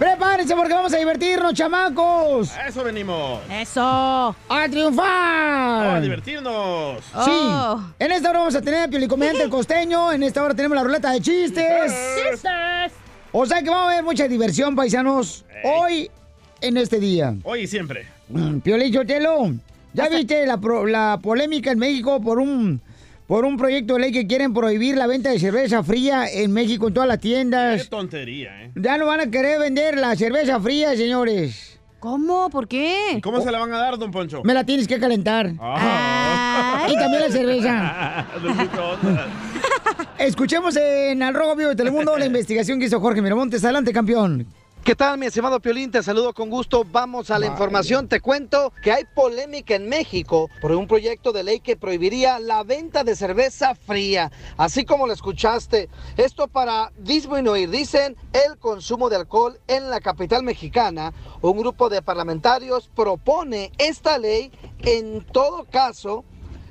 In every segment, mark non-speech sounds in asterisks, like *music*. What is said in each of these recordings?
Prepárense porque vamos a divertirnos, chamacos. A eso venimos. Eso. A triunfar. A divertirnos. Sí. En esta hora vamos a tener a Piolicomediante el costeño. En esta hora tenemos la ruleta de chistes. Chistes. O sea que vamos a ver mucha diversión, paisanos. Hoy, en este día. Hoy y siempre. Mm, Piolín Chotelo, ¿ya viste la, pro- la polémica en México por un por un proyecto de ley que quieren prohibir la venta de cerveza fría en México en todas las Qué tiendas? tontería, ¿eh? Ya no van a querer vender la cerveza fría, señores. ¿Cómo? ¿Por qué? ¿Cómo se la van a dar, don Poncho? Me la tienes que calentar. Ah. Y también la cerveza. *laughs* Escuchemos en Al Rojo Vivo de Telemundo la *laughs* investigación que hizo Jorge Miramontes. Adelante, campeón. ¿Qué tal, mi estimado Piolín? Te saludo con gusto. Vamos a la información. Te cuento que hay polémica en México por un proyecto de ley que prohibiría la venta de cerveza fría, así como lo escuchaste. Esto para disminuir, dicen, el consumo de alcohol en la capital mexicana. Un grupo de parlamentarios propone esta ley en todo caso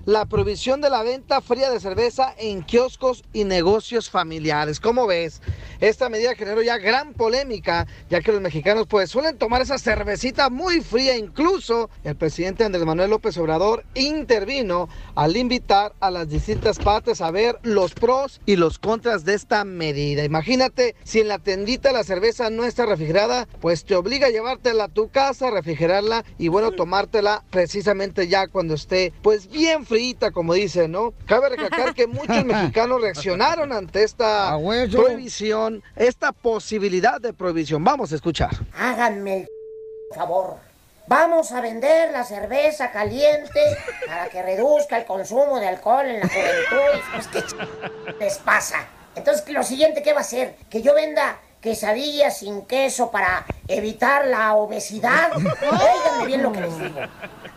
la prohibición de la venta fría de cerveza en kioscos y negocios familiares. ¿Cómo ves? Esta medida generó ya gran polémica, ya que los mexicanos pues suelen tomar esa cervecita muy fría. Incluso el presidente Andrés Manuel López Obrador intervino al invitar a las distintas partes a ver los pros y los contras de esta medida. Imagínate si en la tendita la cerveza no está refrigerada, pues te obliga a llevártela a tu casa, refrigerarla y bueno, tomártela precisamente ya cuando esté pues bien como dicen, ¿no? Cabe recalcar que muchos *laughs* mexicanos reaccionaron ante esta prohibición, esta posibilidad de prohibición. Vamos a escuchar. Háganme el *laughs* favor. Vamos a vender la cerveza caliente para que reduzca el consumo de alcohol en la juventud. *laughs* Pues, ¿qué ch- les pasa? Entonces, lo siguiente, ¿qué va a hacer? ¿Que yo venda quesadillas sin queso para evitar la obesidad? Óiganme bien lo que les digo.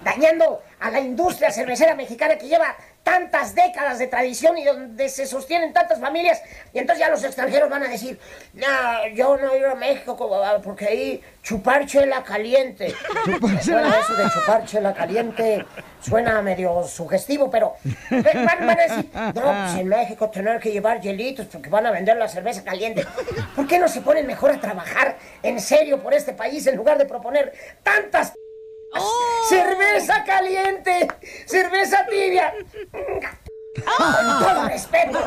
Dañando a la industria cervecera mexicana que lleva tantas décadas de tradición y donde se sostienen tantas familias. Y entonces ya los extranjeros van a decir, no, yo no ir a México porque ahí chupar chela caliente. *laughs* Eso de chupar chela caliente, suena medio sugestivo, pero van, van a decir, no, pues en México tener que llevar hielitos porque van a vender la cerveza caliente. ¿Por qué no se ponen mejor a trabajar en serio por este país en lugar de proponer tantas ¡Cerveza caliente! ¡Cerveza tibia! Con todo respeto.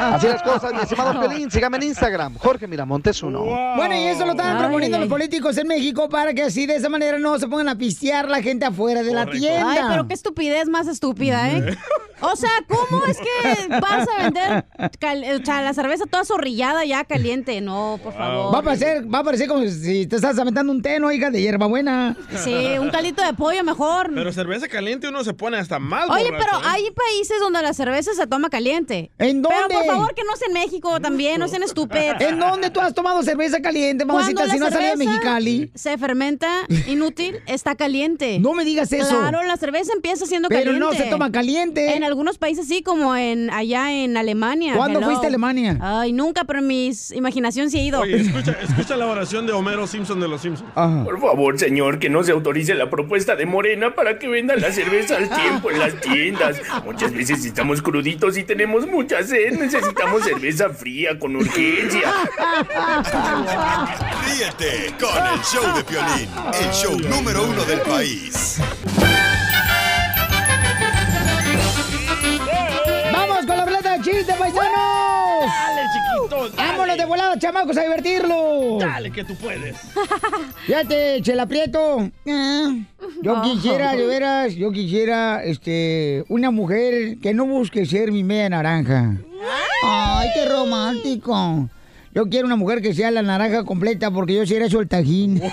Así las cosas, mi estimado Piolín. Sígame en Instagram, Jorge Miramontes uno. Bueno, y eso lo estaban Ay, proponiendo los políticos en México para que así de esa manera no se pongan a pistear la gente afuera de la tienda. Ay, pero qué estupidez más estúpida, ¿eh? O sea, ¿cómo es que vas a vender cal- o sea, la cerveza toda zorrillada ya caliente? No, por favor. Va a parecer, va a parecer como si te estás aventando un té, ¿no, hija de hierbabuena? Sí, un caldito de pollo mejor. Pero cerveza caliente uno se pone hasta mal. Oye, borracho, pero ¿eh? hay países donde la cerveza se toma caliente. ¿En Pero dónde? por favor, que no sea en México también, no sean estúpidos. ¿En dónde tú has tomado cerveza caliente, mamacita, si no salido de Mexicali? Se fermenta inútil, está caliente. No me digas eso. Claro, la cerveza empieza siendo Pero caliente. no se toma caliente. En algunos países sí, como en allá en Alemania. ¿Cuándo Hello. fuiste a Alemania? Ay, nunca, pero en mis imaginación sí he ido. Oye, escucha, escucha la oración de Homero Simpson de los Simpsons. Ajá. Por favor, señor, que no se autorice la propuesta de Morena para que vendan la cerveza al tiempo en las tiendas. Muchas veces estamos cruditos y tenemos mucha sed. Necesitamos cerveza fría con urgencia. Ríete con el show de Piolín, el show número uno del país. ¡Vamos con la ruleta de chistes, paisanos! Dale. ¡Vámonos de volada, chamacos, a divertirlos! Dale, que tú puedes. *laughs* Fíjate, Chela Prieto. Ah, Yo quisiera, de veras, yo quisiera, este, una mujer que no busque ser mi media naranja. Ay, qué romántico. Yo quiero una mujer que sea la naranja completa porque yo sería su el tajín. *laughs*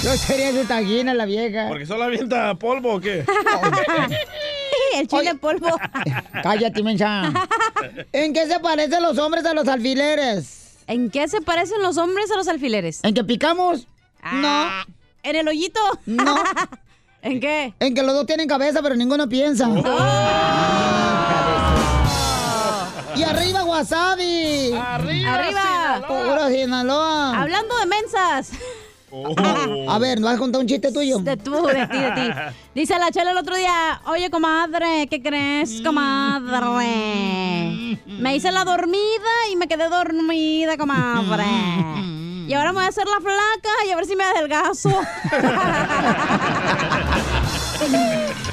Yo sería su tajín a la vieja. ¿Porque solo avienta polvo o qué? *laughs* El chile en polvo. *laughs* Cállate, mensa. ¿En qué se parecen los hombres a los alfileres? ¿En qué se parecen los hombres a los alfileres? ¿En que picamos? Ah, ¿En el hoyito? No. *laughs* ¿En qué? En que los dos tienen cabeza, pero ninguno piensa. Y arriba, wasabi. Arriba, Arriba. Pura Sinaloa. Hablando de mensas. A ver, ¿nos vas a contar un chiste tuyo? De tú, de ti, de ti. Dice la chela el otro día, oye, comadre, ¿qué crees, comadre? Me hice la dormida y me quedé dormida, comadre. Y ahora me voy a hacer la flaca y a ver si me adelgazo. *laughs*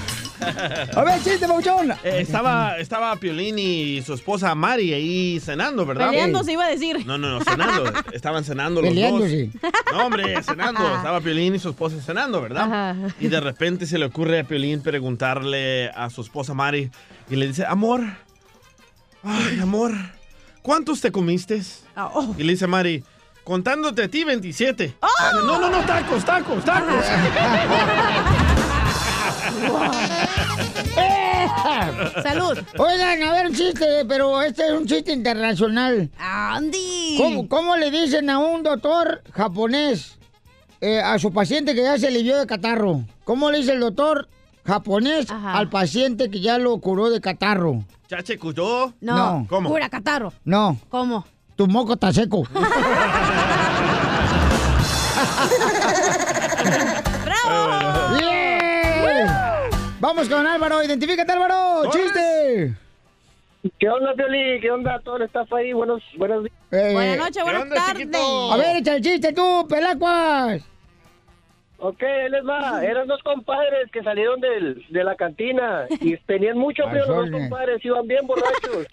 A ver, chiste, Pauchón. Eh, estaba, estaba Piolín y su esposa Mari ahí cenando, ¿verdad? Peleando se iba a decir. No, no, no, cenando. *laughs* Estaban cenando los Peleándose. dos. No, hombre, cenando. Estaba Piolín y su esposa cenando, ¿verdad? Ajá. Y de repente se le ocurre a Piolín preguntarle a su esposa Mari y le dice, amor, ay, amor, ¿cuántos te comiste? Ah, oh. Y le dice Mari, contándote a ti 27. No, no, no, tacos, tacos, tacos. *laughs* *laughs* Salud. Oigan, a ver, un chiste, pero este es un chiste internacional. Andy. ¿Cómo, cómo le dicen a un doctor japonés eh, a su paciente que ya se alivió de catarro? ¿Cómo le dice el doctor japonés Ajá. al paciente que ya lo curó de catarro? Chache Cuyó. No. No. ¿Cómo? Pura catarro. No, ¿Cómo? tu moco está seco. *laughs* Vamos con Álvaro, identifícate Álvaro, chiste. ¿Qué onda, Pioli? ¿Qué onda? Todo el staff ahí. Buenos, buenos días. Eh, Buenas noches, ¿qué buenas tardes. A ver, echa el chiste tú, pelacuas. Ok, él les va. Eran dos compadres que salieron del, de la cantina y *laughs* tenían mucho frío los dos eh. compadres, iban bien borrachos.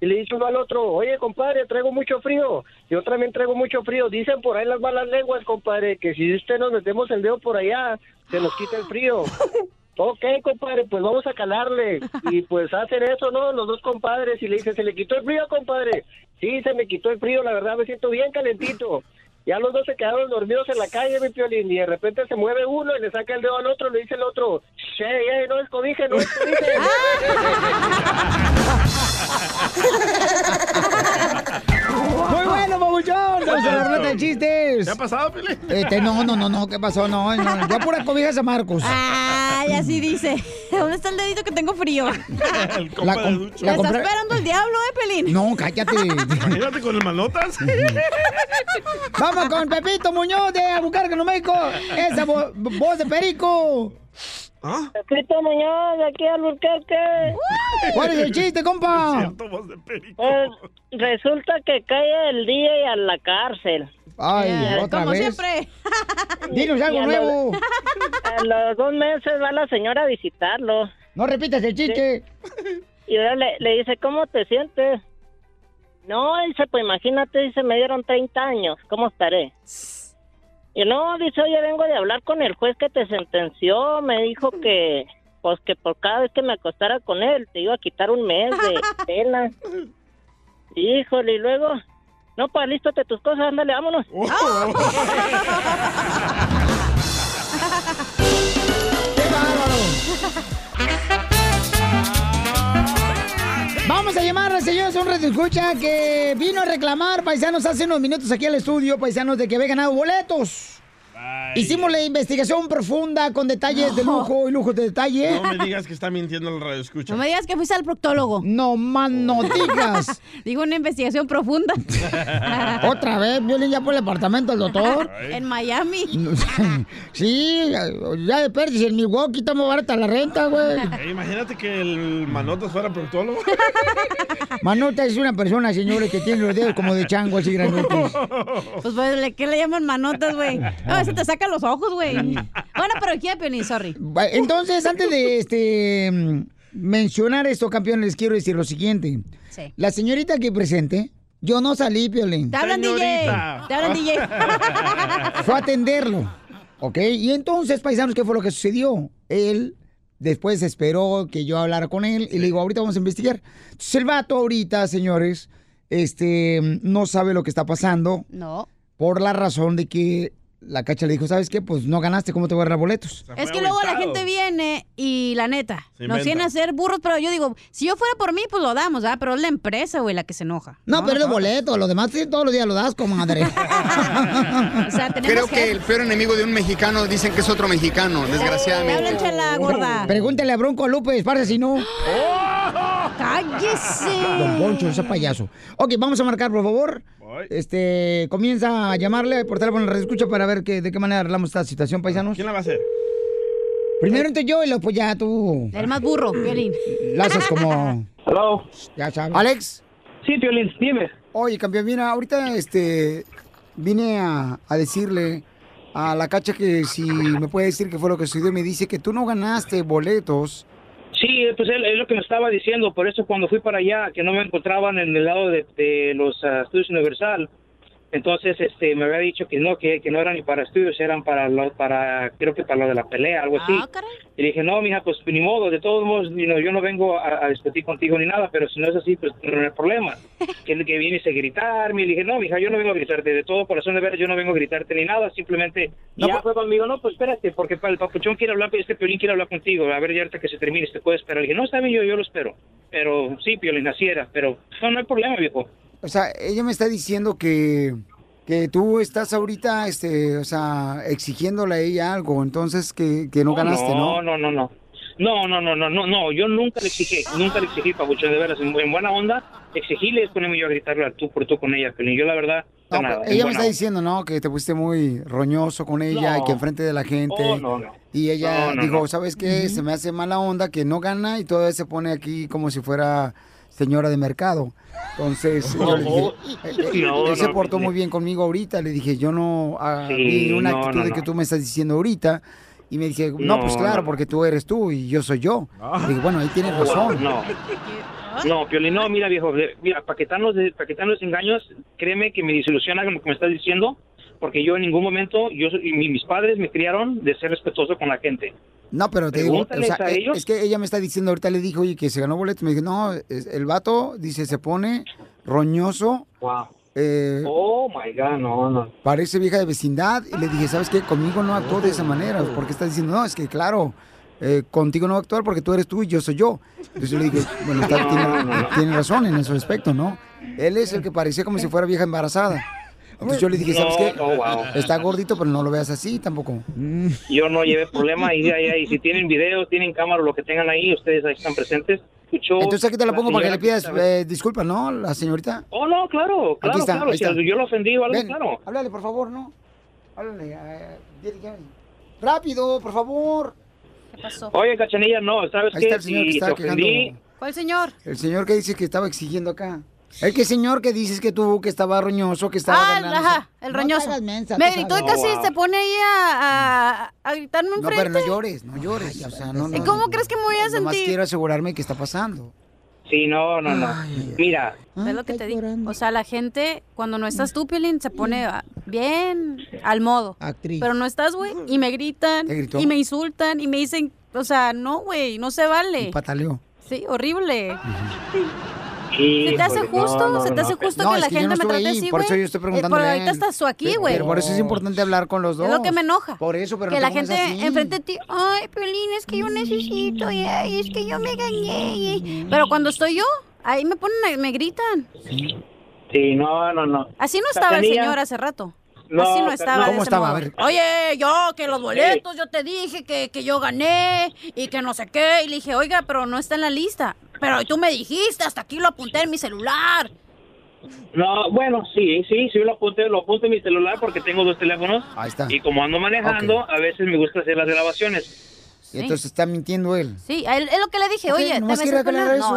Y le dice uno al otro, oye, compadre, traigo mucho frío. Yo también traigo mucho frío. Dicen por ahí las malas lenguas, compadre, que si usted nos metemos el dedo por allá, se nos quita el frío. *laughs* Ok, compadre, pues vamos a calarle. Y pues hacen eso, ¿no? Los dos compadres. Y le dicen, ¿se le quitó el frío, compadre? Sí, se me quitó el frío, la verdad me siento bien calentito. Ya los dos se quedaron dormidos en la calle, mi piolín, y de repente se mueve uno y le saca el dedo al otro, le dice el otro, che, ey, no descobije, no descobije. *laughs* Muy bueno, babuchón. Vamos a la ruleta de chistes. ¿Qué ha pasado, Piolín? Este, no, no, no, no, ¿qué pasó? No, no, ya pura cobijas a Marcos. Ay, así dice. *laughs* ¿Dónde está el dedito que tengo frío? *laughs* El compa La de com- Ducho. la ¿Le está esperando el diablo, eh, Pelín? No, cállate. Imagínate con el manotas. *laughs* Vamos con Pepito Muñoz de Nuevo México. Esa vo- voz de perico. ¿Ah? Pepito Muñoz, de aquí al Burquerque. ¿Cuál es el chiste, compa? Pues resulta que cae el DJ a la cárcel. Ay, Eh, otra Como vez. siempre. *laughs* Dinos algo Ya lo- nuevo. *laughs* A los dos meses va la señora a visitarlo. No repitas el chiste. Y ahora le, le dice, ¿cómo te sientes? No, dice, pues imagínate, dice, me dieron 30 años, ¿cómo estaré? *laughs* Y no, dice, oye, vengo de hablar con el juez que te sentenció, me dijo *laughs* que, pues que por cada vez que me acostara con él, te iba a quitar un mes de *laughs* pena. Híjole, y luego, no, pues lístate tus cosas, ándale, vámonos. *laughs* ¡Qué bárbaro! Vamos a llamar, señores, un radio escucha que vino a reclamar, paisanos, hace unos minutos aquí al estudio, paisanos, de que había ganado boletos. Hicimos la investigación profunda con detalles de lujo y lujos de detalle. No me digas que está mintiendo el radio escucha. No me digas que fuiste al proctólogo. No más no digas. *laughs* Digo una investigación profunda. *laughs* Otra vez, violín ya por el apartamento del doctor. *laughs* en Miami. Sí, ya de perdis en Milwaukee está muy barata la renta, güey. Eh, imagínate que el manotas fuera proctólogo. Manota es una persona, señores, que tiene los dedos como de chango así grandotes. Pues, pues, ¿le- ¿qué le llaman manotas, güey? No, te saca los ojos, güey. Bueno, pero ¿qué, Penny? Sorry. Entonces, antes de este mencionar esto, campeón, les quiero decir lo siguiente. Sí. La señorita aquí presente, yo no salí, Piolín. Te hablan, DJ. Te hablan, DJ. *laughs* Fue a atenderlo. ¿Ok? Y entonces, paisanos, ¿qué fue lo que sucedió? Él después esperó que yo hablara con él y le digo, ahorita vamos a investigar. Entonces, el vato ahorita, señores, este, no sabe lo que está pasando No. por la razón de que la cacha le dijo, ¿sabes qué? Pues no ganaste, ¿cómo te voy a dar boletos? Es que luego la gente viene y la neta, nos viene a hacer burros, pero yo digo, si yo fuera por mí, pues lo damos, ¿verdad? Pero es la empresa, güey, la que se enoja. No, pero es de boleto, lo demás sí, todos los días lo das, comadre. *laughs* O sea, tenemos Creo que el peor enemigo de un mexicano dicen que es otro mexicano, desgraciadamente. la gorda. Pregúntale a Bronco López, parce si no. *gasps* ¡Cállese! Don Poncho, ese payaso. Ok, vamos a marcar, por favor. Este, comienza a llamarle por teléfono la escucha para ver que, de qué manera arreglamos esta situación, paisanos. ¿Quién la va a hacer? Primero entonces yo y luego pues ya tú. El más burro, Violín. Haces como. *laughs* Hello. Ya sabes. Alex. Sí, Piolín, dime. Oye, campeón, mira, ahorita este vine a, a decirle a la cacha que si me puede decir qué fue lo que sucedió. Me dice que tú no ganaste boletos. Sí, pues es lo que me estaba diciendo, por eso cuando fui para allá, que no me encontraban en el lado de, de los ah, estudios Universal, entonces este me había dicho que no, que, que no eran ni para estudios, eran para, lo, para creo que para lo de la pelea, algo así. Y le dije, no, mija, pues ni modo, de todos modos, you know, yo no vengo a, a discutir contigo ni nada, pero si no es así, pues no hay problema. *laughs* que, que vienes a gritarme, y le dije, no, mija, yo no vengo a gritarte, de todo corazón de veras, yo no vengo a gritarte ni nada, simplemente, y ya fue conmigo, no, pues espérate, porque el papuchón quiere hablar, este Piolín quiere hablar contigo, a ver, ya ahorita que se termine, ¿te puede esperar? Le dije, no, está bien, yo, yo lo espero. Pero sí, Piolín, así era, pero no, no hay problema, viejo. O sea, ella me está diciendo que, que tú estás ahorita, este, o sea, exigiéndole a ella algo, entonces que, que no ganaste, ¿no? No, no, no, no. No, no, no, no, no, no, yo nunca le exigí, nunca le exigí, Pabuchón, de veras, en, en buena onda, exigíle es ponerme yo a gritarle al tú por tú con ella, Piolín, yo la verdad, No, nada, pero ella me está onda. diciendo, ¿no? Que te pusiste muy roñoso con ella y que enfrente de la gente. Oh, no, no. Y ella dijo. ¿sabes qué? Se me hace mala onda que no gana y todavía se pone aquí como si fuera señora de mercado. Entonces, *laughs* yo le dije, No, eh, eh, no, él se portó sí. muy bien conmigo ahorita. Le dije, yo no ah, Sí, vi una no, actitud no, de que tú me estás diciendo ahorita. Y me dije, no, No, pues claro, no. porque tú eres tú y yo soy yo. Le dije, bueno, ahí tienes razón. No. No, Piolín, no, mira, viejo, mira, para quitarnos, de, para quitarnos engaños, créeme que me desilusiona lo que me estás diciendo, porque yo en ningún momento, yo soy- y mi- mis padres me criaron de ser respetuoso con la gente. No, pero te digo, o sea, eh, es que ella me está diciendo, ahorita le dijo, oye, que se ganó boletos. Me dije, no, el vato, dice, se pone roñoso. Wow. eh, Oh, my God, no, no. parece vieja de vecindad. Y le dije, ¿sabes qué? Conmigo no actuó de esa manera. Porque está diciendo, no, es que claro, eh, contigo no va a actuar porque tú eres tú y yo soy yo. Entonces yo le dije, bueno, está- tiene, tiene razón en ese aspecto, ¿no? Él es el que parecía como si fuera vieja embarazada. Entonces yo le dije, ¿sabes No, qué? no, wow. Está gordito, pero no lo veas así tampoco. Yo no llevé problema y, y, y si tienen video, tienen cámara, lo que tengan ahí, ustedes ahí están presentes. Entonces aquí te la la pongo para que le pidas eh, disculpas, ¿no? La señorita. Oh, no, claro, claro, Aquí está, claro. Si yo lo ofendí o algo, Ven, claro. Háblale, por favor, ¿no? Háblale. eh. Rápido, por favor. ¿Qué pasó? Oye, Cachanilla, no, ¿sabes Ahí qué? está el señor que está te ofendí, quejando. ¿Cuál señor? El señor que dice que estaba exigiendo acá. El que señor que dices que tú, que estaba roñoso, que estaba Ah, ganando. ajá, el No roñoso. hagas mensa, Me tú gritó y casi Oh, wow. se pone ahí a, a, a gritarme No, enfrente. pero no llores, no llores. O sea, no, ¿Y no, cómo crees que me voy a Nomás sentir? quiero asegurarme qué está pasando. Sí, no, no, no. Mira, ¿Ves lo que te digo? O sea, la gente, cuando no estás tú, Piolín, se pone ah, bien al modo. Actriz. Pero no estás, güey, y me gritan, ¿Te gritó? y me insultan, y me dicen, o sea, no, güey, no se vale. Pataleó. Sí, horrible. Sí, ¿Se te hace no, justo? no, ¿Se te hace justo No, que la gente no me trate ahí, así, por eso yo estoy Eh, preguntando. Pero ahorita estás tú aquí, güey. Pero por eso es importante hablar con los dos. Es lo que me enoja. Por eso, pero que no la gente así. enfrente de ti, ay, Piolín, es que yo necesito, y ay, es que yo me gané. y- Pero cuando estoy yo, ahí me ponen, me gritan. Sí, no, no, no. Así no estaba el señor hace rato. No, Así no estaba. ¿Cómo estaba? A ver. Oye, yo, que los boletos, yo te dije que, que yo gané y que no sé qué. Y le dije, oiga, pero no está en la lista. Pero tú me dijiste, hasta aquí lo apunté en mi celular. No, bueno, sí, sí, sí, lo apunté, lo apunté en mi celular porque tengo dos teléfonos. Ahí está. Y como ando manejando, a veces me gusta hacer las grabaciones. Entonces está mintiendo él. Sí, a él- es lo que le dije, oye, te No, eso,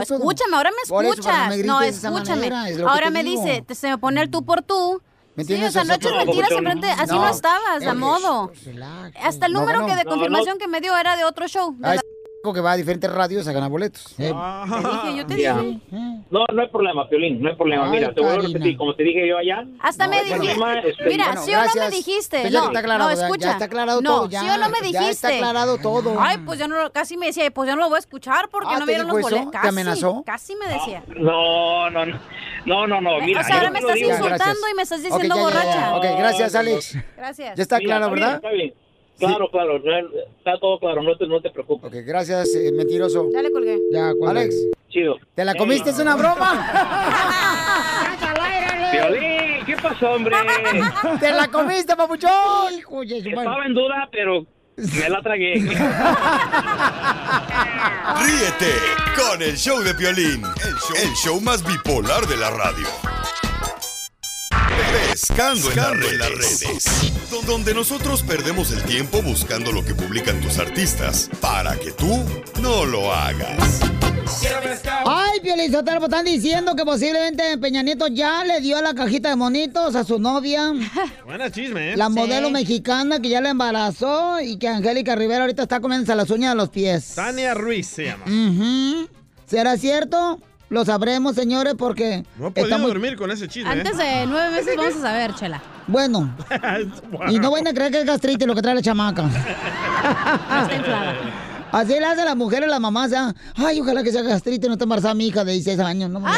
todo. escúchame, ahora me Por eso, para escuchas. no me no, escúchame. manera, es ahora me digo. dice, te, se me pone el tú por tú. ¿Me Sí, o sea, no no, mentiras enfrente, así no, No, estabas, a eres- modo. Hasta el No número que de No, confirmación que me dio era de otro show. de la- es que va a diferentes radios a ganar boletos. Te dije, yo te Ya. dije. No, no hay problema, Piolín, no hay problema. Ay, Mira, te voy a repetir, como te dije yo allá. Hasta no me dijiste. este, Mira, Bueno, sí o no me dijiste. Pues ya no, está aclarado, no, ya- ya escucha. está aclarado no, todo, ya- sí o no me ya dijiste. está aclarado todo. Ay, pues yo no, lo- casi me decía, pues yo no lo voy a escuchar porque Ah, no ¿te vieron los boletos. ¿Te Casi, amenazó? Casi me decía. No, no, no. No, no, no, mira. o sea, ahora me te estás insultando y me estás diciendo ya, ya, ya. borracha. Ok, gracias, Alex. Gracias. Ya está Mira, claro, ¿verdad? Está bien. Claro, claro, real- está todo claro, no te, no te preocupes. Ok, gracias, eh, mentiroso. Ya le colgué. Ya, Alex. Chido. ¿Te la comiste? ¿Es una broma? *laughs* Piolín, ¿qué pasó, hombre? *laughs* ¡Te la comiste, papuchón! Estaba en duda, pero me la tragué. *laughs* Ríete con el show de Piolín, el show, el show más bipolar de la radio. Pescando en las redes. Donde nosotros perdemos el tiempo buscando lo que publican tus artistas para que tú no lo hagas. Ay, Piolizotelo, pues están diciendo que posiblemente Peña Nieto ya le dio la cajita de monitos a su novia, *laughs* Buena chisme, ¿eh? la modelo mexicana que ya la embarazó y que Angélica Rivera ahorita está comiéndose las uñas de los pies. Tania Ruiz se llama. Ujú. ¿Será cierto? Lo sabremos, señores, porque No he podido muy... dormir con ese chisme. Antes ¿eh? de nueve meses vamos a saber, chela. Bueno, *laughs* y no vayan a creer que es gastritis lo que trae la chamaca. *laughs* Está inflada. Así le hace la mujer a las mamás, ¿ah? Ay, ojalá que sea gastritis, no te embarazada mi hija de 16 años. No, me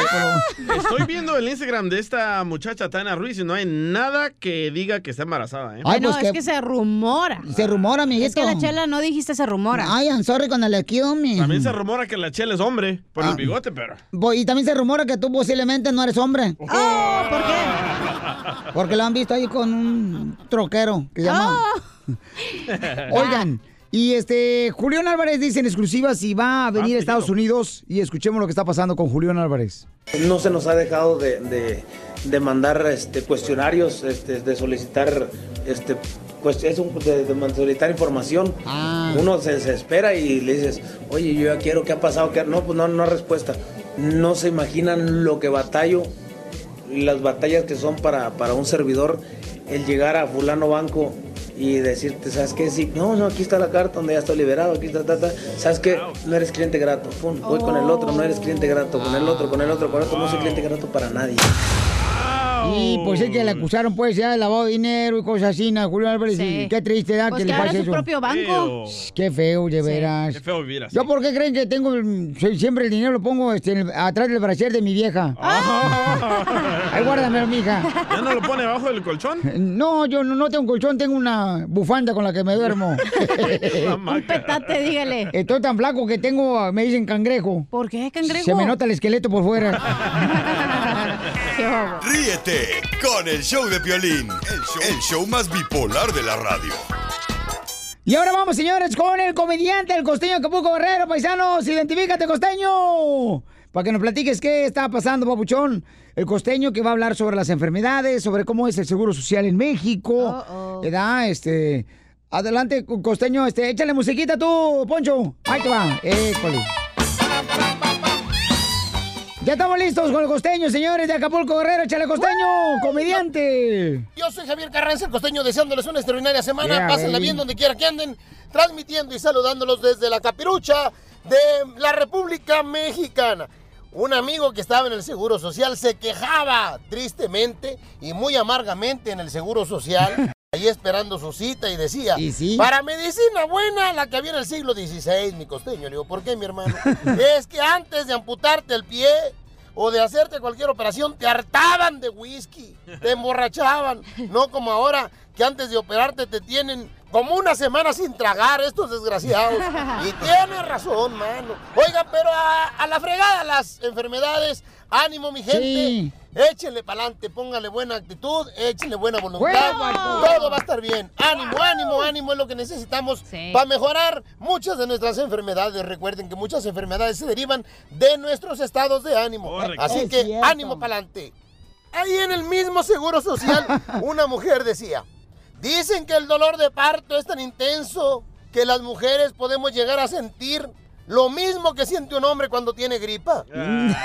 Estoy viendo el Instagram de esta muchacha Tania Ruiz y no hay nada que diga que está embarazada, ¿eh? Ay, no, pues es que- que se rumora. Se rumora, amiguito. Es que la chela no dijiste se rumora. Ay, I'm sorry con el excuse me. También se rumora que la chela es hombre por Ah. el bigote, pero... Y también se rumora que tú posiblemente no eres hombre. Oh, ¿por qué? Porque lo han visto ahí con un troquero que se llama. Oh. Oigan, y este, Julián Álvarez dice en exclusiva si va a venir a Estados Unidos y escuchemos lo que está pasando con Julián Álvarez. No se nos ha dejado de, de- de mandar este, cuestionarios, este, de solicitar, este, pues, es un- de, de solicitar información. Uno se desespera y le dices, oye, yo ya quiero, ¿qué ha pasado? ¿Qué ha-?" No, pues no, no hay respuesta. No se imaginan lo que batallo, las batallas que son para, para un servidor, el llegar a fulano banco y decirte, ¿sabes qué? Sí, no, no, aquí está la carta donde ya estoy liberado, aquí está, ta, ta. ¿sabes qué? No eres cliente grato. Pum, voy con el otro, no eres cliente grato, con el otro, con el otro, con el otro, no soy cliente grato para nadie. Y pues es que le acusaron pues ya de lavado de dinero y cosas así, ¿no? Julián Álvarez. Sí. Y qué triste, ¿verdad? Pues que que le pase su eso. propio banco. Qué feo, de veras. Qué feo vivir así. ¿Yo por qué creen que tengo el- soy- siempre el dinero lo pongo este, atrás del brasier de mi vieja? Ahí guárdamelo, mija. ¿Ya no lo pone abajo del colchón? No, yo no, no tengo un colchón, tengo una bufanda con la que me duermo. *laughs* Un petate, dígale. Estoy tan flaco que tengo, me dicen cangrejo. ¿Por qué cangrejo? Se me nota el esqueleto por fuera. *laughs* Ríete con el show de Piolín, el show, el show más bipolar de la radio. Y ahora vamos, señores, con el comediante, el costeño Acapulco Guerrero, paisanos. Identifícate, costeño. Para que nos platiques qué está pasando, papuchón. El costeño que va a hablar sobre las enfermedades, sobre cómo es el seguro social en México. ¿Verdad? Este. Adelante, co- costeño, este, échale musiquita tú, Poncho. Ahí te va. École. Ya estamos listos con el costeño, señores de Acapulco Guerrero. Échale costeño, comediante. Yo soy Javier Carranza, el costeño, deseándoles una extraordinaria semana. Yeah, Pásenla bien donde quiera que anden, transmitiendo y saludándolos desde la capirucha de la República Mexicana. Un amigo que estaba en el Seguro Social se quejaba tristemente y muy amargamente en el Seguro Social, ahí esperando su cita y decía, para medicina buena, la que había en el siglo XVI, mi costeño. Le digo, ¿por qué, mi hermano? *laughs* es que antes de amputarte el pie, o de hacerte cualquier operación, te hartaban de whisky, te emborrachaban, no como ahora que antes de operarte te tienen como una semana sin tragar estos desgraciados. Y *laughs* tienes razón, mano. Oiga, pero a, a la fregada las enfermedades, ánimo mi gente. Sí. Échenle para adelante, póngale buena actitud, échenle buena voluntad. Todo va a estar bien. Ánimo, ánimo, ánimo es lo que necesitamos para mejorar muchas de nuestras enfermedades. Recuerden que muchas enfermedades se derivan de nuestros estados de ánimo. Correcto. Así Es que cierto. ánimo para adelante. Ahí en el mismo seguro social, *laughs* una mujer decía, dicen que el dolor de parto es tan intenso que las mujeres podemos llegar a sentir lo mismo que siente un hombre cuando tiene gripa. Ay,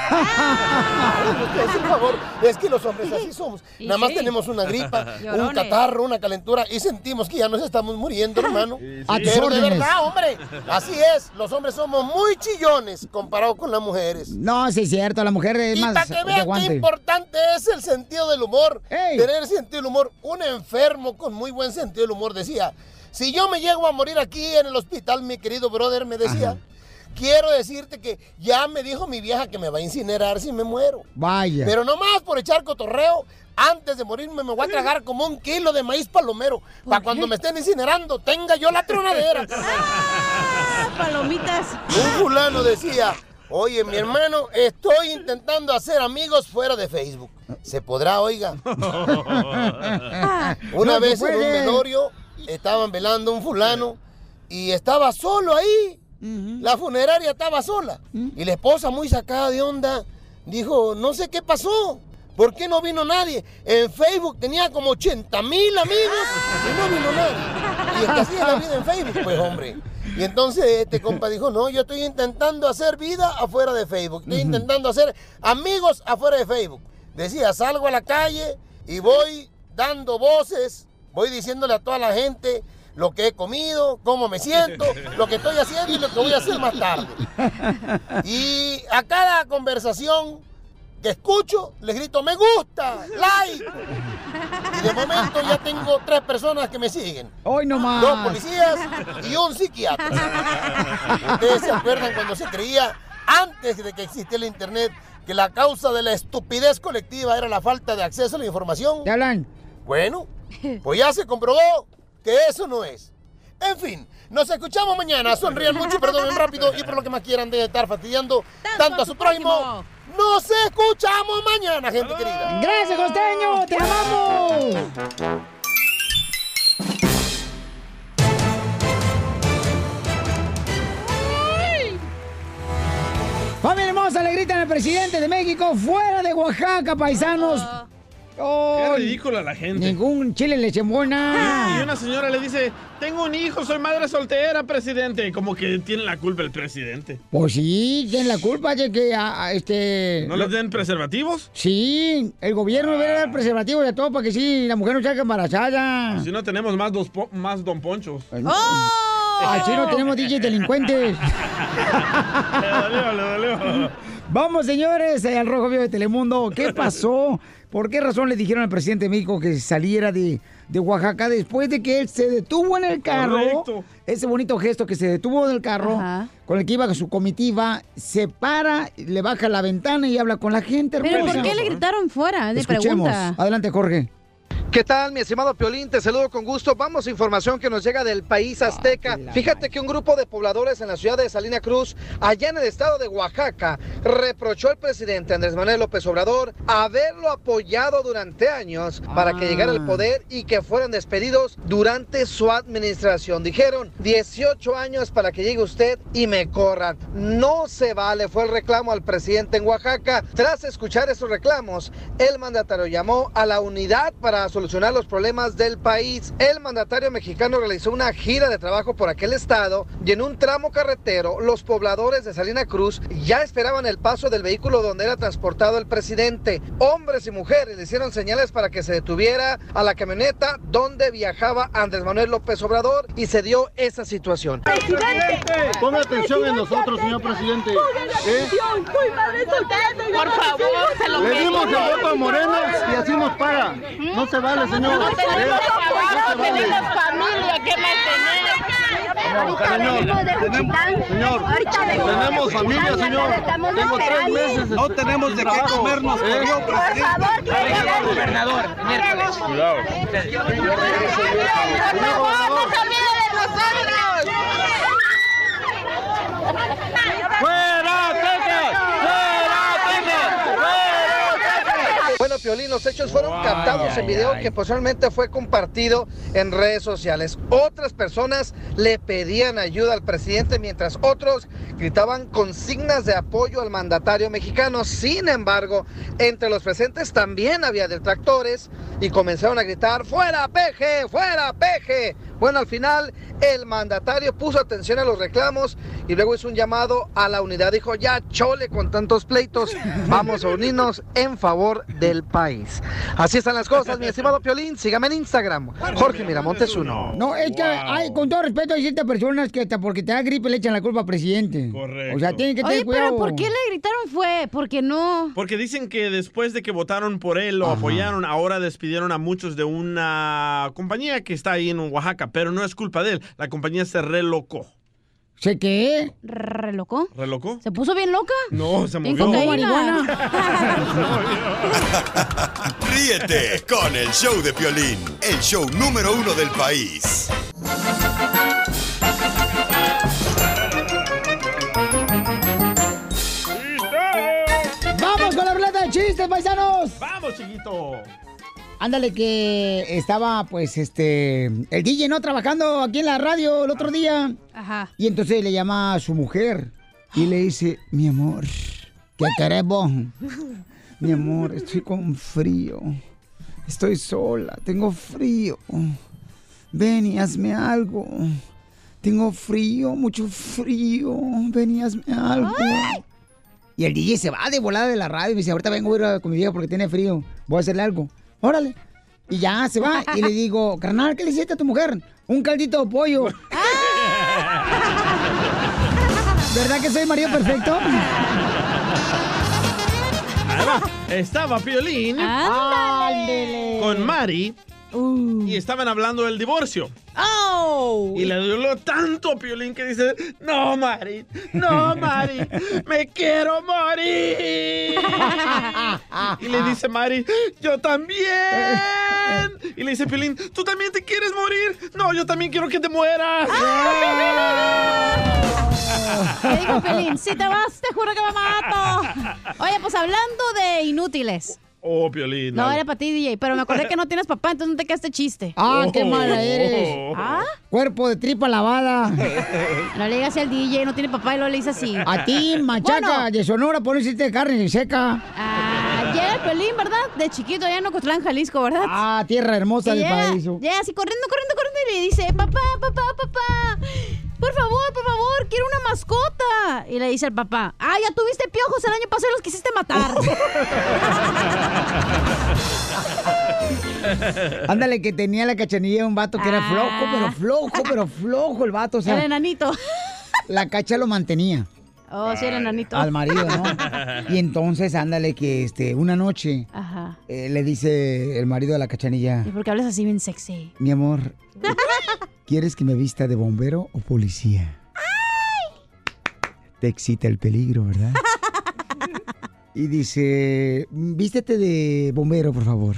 ustedes, *laughs* por favor, es que los hombres así somos. Nada más sí. tenemos una gripa, *laughs* un catarro, una calentura y sentimos que ya nos estamos muriendo, hermano. Pero de verdad, hombre, así es. Los hombres somos muy chillones comparado con las mujeres. No, sí es cierto, la mujer es Y más para que vean qué importante es el sentido del humor, tener sentido del humor. Un enfermo con muy buen sentido del humor decía, si yo me llego a morir aquí en el hospital, mi querido brother me decía, quiero decirte que ya me dijo mi vieja que me va a incinerar si me muero. Vaya. Pero nomás por echar cotorreo, antes de morirme me voy a tragar como un kilo de maíz palomero. Para cuando me estén incinerando, tenga yo la tronadera. *laughs* Palomitas. Un fulano decía, oye, mi hermano, estoy intentando hacer amigos fuera de Facebook. ¿Se podrá, oiga? *laughs* *laughs* Una No vez en un velorio estaban velando un fulano y estaba solo ahí. La funeraria estaba sola. Y la esposa, muy sacada de onda, dijo, no sé qué pasó. ¿Por qué no vino nadie? En Facebook tenía como 80 mil amigos y no vino nadie. Y es que la vida en Facebook, pues hombre. Y entonces este compa dijo, no, yo estoy intentando hacer vida afuera de Facebook. Estoy intentando hacer amigos afuera de Facebook. Decía, salgo a la calle y voy dando voces, voy diciéndole a toda la gente lo que he comido, cómo me siento, *laughs* lo que estoy haciendo y lo que voy a hacer más tarde. Y a cada conversación que escucho, les grito, me gusta, like. Y de momento ya tengo tres personas que me siguen. Hoy nomás. Dos policías y un psiquiatra. Ustedes se acuerdan cuando se creía, antes de que existiera el internet, que la causa de la estupidez colectiva era la falta de acceso a la información. ¿Te hablan? Bueno, pues ya se comprobó que eso no es. En fin, nos escuchamos mañana. Sonrían mucho, perdonen rápido y por lo que más quieran de estar fastidiando tanto a su prójimo. Nos escuchamos mañana, gente querida. Gracias, costeño. Te amamos. Familia hermosa, le gritan al presidente de México fuera de Oaxaca, paisanos. Qué ridícula la gente. Ningún chile le buena. Y una señora le dice, tengo un hijo, soy madre soltera, presidente. Como que tiene la culpa el presidente. Pues sí, tienen la culpa de que a- a este. ¿No les den preservativos? Sí, el gobierno debe dar preservativos de todo para que sí, la mujer no salga embarazada. Si no tenemos más, dos po- más don Ponchos. Así no tenemos DJ delincuentes. *laughs* Le dolió, le dolió. Vamos, señores, al Rojo Vivo de Telemundo. ¿Qué pasó? ¿Por qué razón le dijeron al presidente de México que saliera de, de Oaxaca después de que él se detuvo en el carro? Correcto. Ese bonito gesto que se detuvo del carro con el que iba su comitiva, se para, le baja la ventana y habla con la gente. Pero ¿por qué le gritaron fuera? De Escuchemos. pregunta. Adelante, Jorge. ¿Qué tal, mi estimado Piolín? Te saludo con gusto. Vamos a información que nos llega del país azteca. Fíjate que un grupo de pobladores en la ciudad de Salina Cruz, allá en el estado de Oaxaca, reprochó al presidente Andrés Manuel López Obrador haberlo apoyado durante años para que llegara al poder y que fueran despedidos durante su administración. Dijeron 18 años para que llegue usted y me corran. No se vale, fue el reclamo al presidente en Oaxaca. Tras escuchar esos reclamos, el mandatario llamó a la unidad para solucionar los problemas del país. El mandatario mexicano realizó una gira de trabajo por aquel estado y en un tramo carretero los pobladores de Salina Cruz ya esperaban el paso del vehículo donde era transportado el presidente. Hombres y mujeres le hicieron señales para que se detuviera a la camioneta donde viajaba Andrés Manuel López Obrador y se dio esa situación. Ponga atención en nosotros, señor presidente. ¿Eh? Por favor, se lo Le dimos el pedimos. voto a Morena y así nos paga. No se vale, señor. No tenemos ¿Eh? trabajo, tenemos familia que mantener. Señor, tenemos, señor, tenemos familia, señor. Tengo tres meses. No tenemos de qué comernos, Por señor favor, que gobernador. Cuidado. Por favor, no se de nosotros. ¡Fuera, Texas! ¡Fuera, Texas! ¡Fuera, Bueno, Piolín, los hechos fueron captados en video que posteriormente fue compartido en redes sociales. Otras personas le pedían ayuda al presidente mientras otros gritaban consignas de apoyo al mandatario mexicano. Sin embargo, entre los presentes también había detractores y comenzaron a gritar, fuera peje, fuera peje. Bueno, al final el mandatario puso atención a los reclamos y luego hizo un llamado a la unidad. Dijo, ya chole con tantos pleitos, vamos a unirnos en favor del país. Así están las cosas, mi estimado Piolín. Sígame en Instagram, Jorge Miramontes uno. No, es que hay, con todo respeto, hay ciertas personas que hasta porque te da gripe le echan la culpa al presidente. Correcto. O sea, tienen que tener Oye, cuidado. pero ¿por qué le gritaron fue? Porque no. Porque dicen que después de que votaron por él, lo apoyaron, ahora despidieron a muchos de una compañía que está ahí en Oaxaca, pero no es culpa de él. La compañía se relocó. ¿Se qué? ¿Relocó? ¿Relocó? ¿Se puso bien loca? No, se ¿En movió. cocaína? *laughs* Ríete con el show de Piolín, el show número uno del país. ¡Vamos con la ruleta de chistes, paisanos! ¡Vamos, chiquito! Ándale que estaba, pues, este... El DJ, ¿no? Trabajando aquí en la radio el otro día. Ajá. Y entonces le llama a su mujer y le dice, mi amor, ¿qué querés vos? Mi amor, estoy con frío. Estoy sola, tengo frío. Ven y hazme algo. Tengo frío, mucho frío. Ven y hazme algo. Y el DJ se va de volada de la radio y me dice, ahorita vengo a ir a con mi vieja porque tiene frío. Voy a hacerle algo. Órale. Y ya se va. Y le *laughs* digo, carnal, ¿qué le hiciste a tu mujer? Un caldito de pollo. *laughs* ¿Verdad que soy marido perfecto? Ahí va. Estaba Piolín con Mari y estaban hablando del divorcio. ¡Oh! Y le dolió tanto a Piolín que dice, no, Mari, no, Mari, me quiero morir. *laughs* Y le dice Mari, yo también. Y le dice Piolín, ¿tú también te quieres morir? No, yo también quiero que te mueras. *laughs* ¿Qué dijo Pelín? Si te vas, te juro que me mato. Oye, pues hablando de inútiles. Oh, Piolín. No, era para ti, DJ, pero me acordé que no tienes papá, entonces no te queda este chiste. Ah, qué mala eres. ¿Ah? Cuerpo de tripa lavada. *laughs* No le digas al DJ, no tiene papá y luego le dices así. A ti, machaca Bueno, de Sonora, por decirte de carne seca. ah, llega el Pelín, ¿verdad? De chiquito, allá en Ocotlán, Jalisco, ¿verdad? Ah, tierra hermosa del paraíso. Llega así corriendo, corriendo, corriendo y le dice, papá, papá, papá, por favor, por favor, quiero una mascota. Y le dice el papá, ah, ya tuviste piojos el año pasado y los quisiste matar. *laughs* Ándale, que tenía la cachanilla un vato que era flojo, pero flojo, pero flojo el vato. O sea, Ah. El enanito. La cacha lo mantenía. Oh, sí, el enanito. Al marido, ¿no? *laughs* Y entonces, ándale, que este, una noche Ajá. eh, le dice el marido a la cachanilla, ¿Y por qué hablas así bien sexy? mi amor, *laughs* ¿quieres que me vista de bombero o policía? Te excita el peligro, ¿verdad? *laughs* Y dice, vístete de bombero, por favor.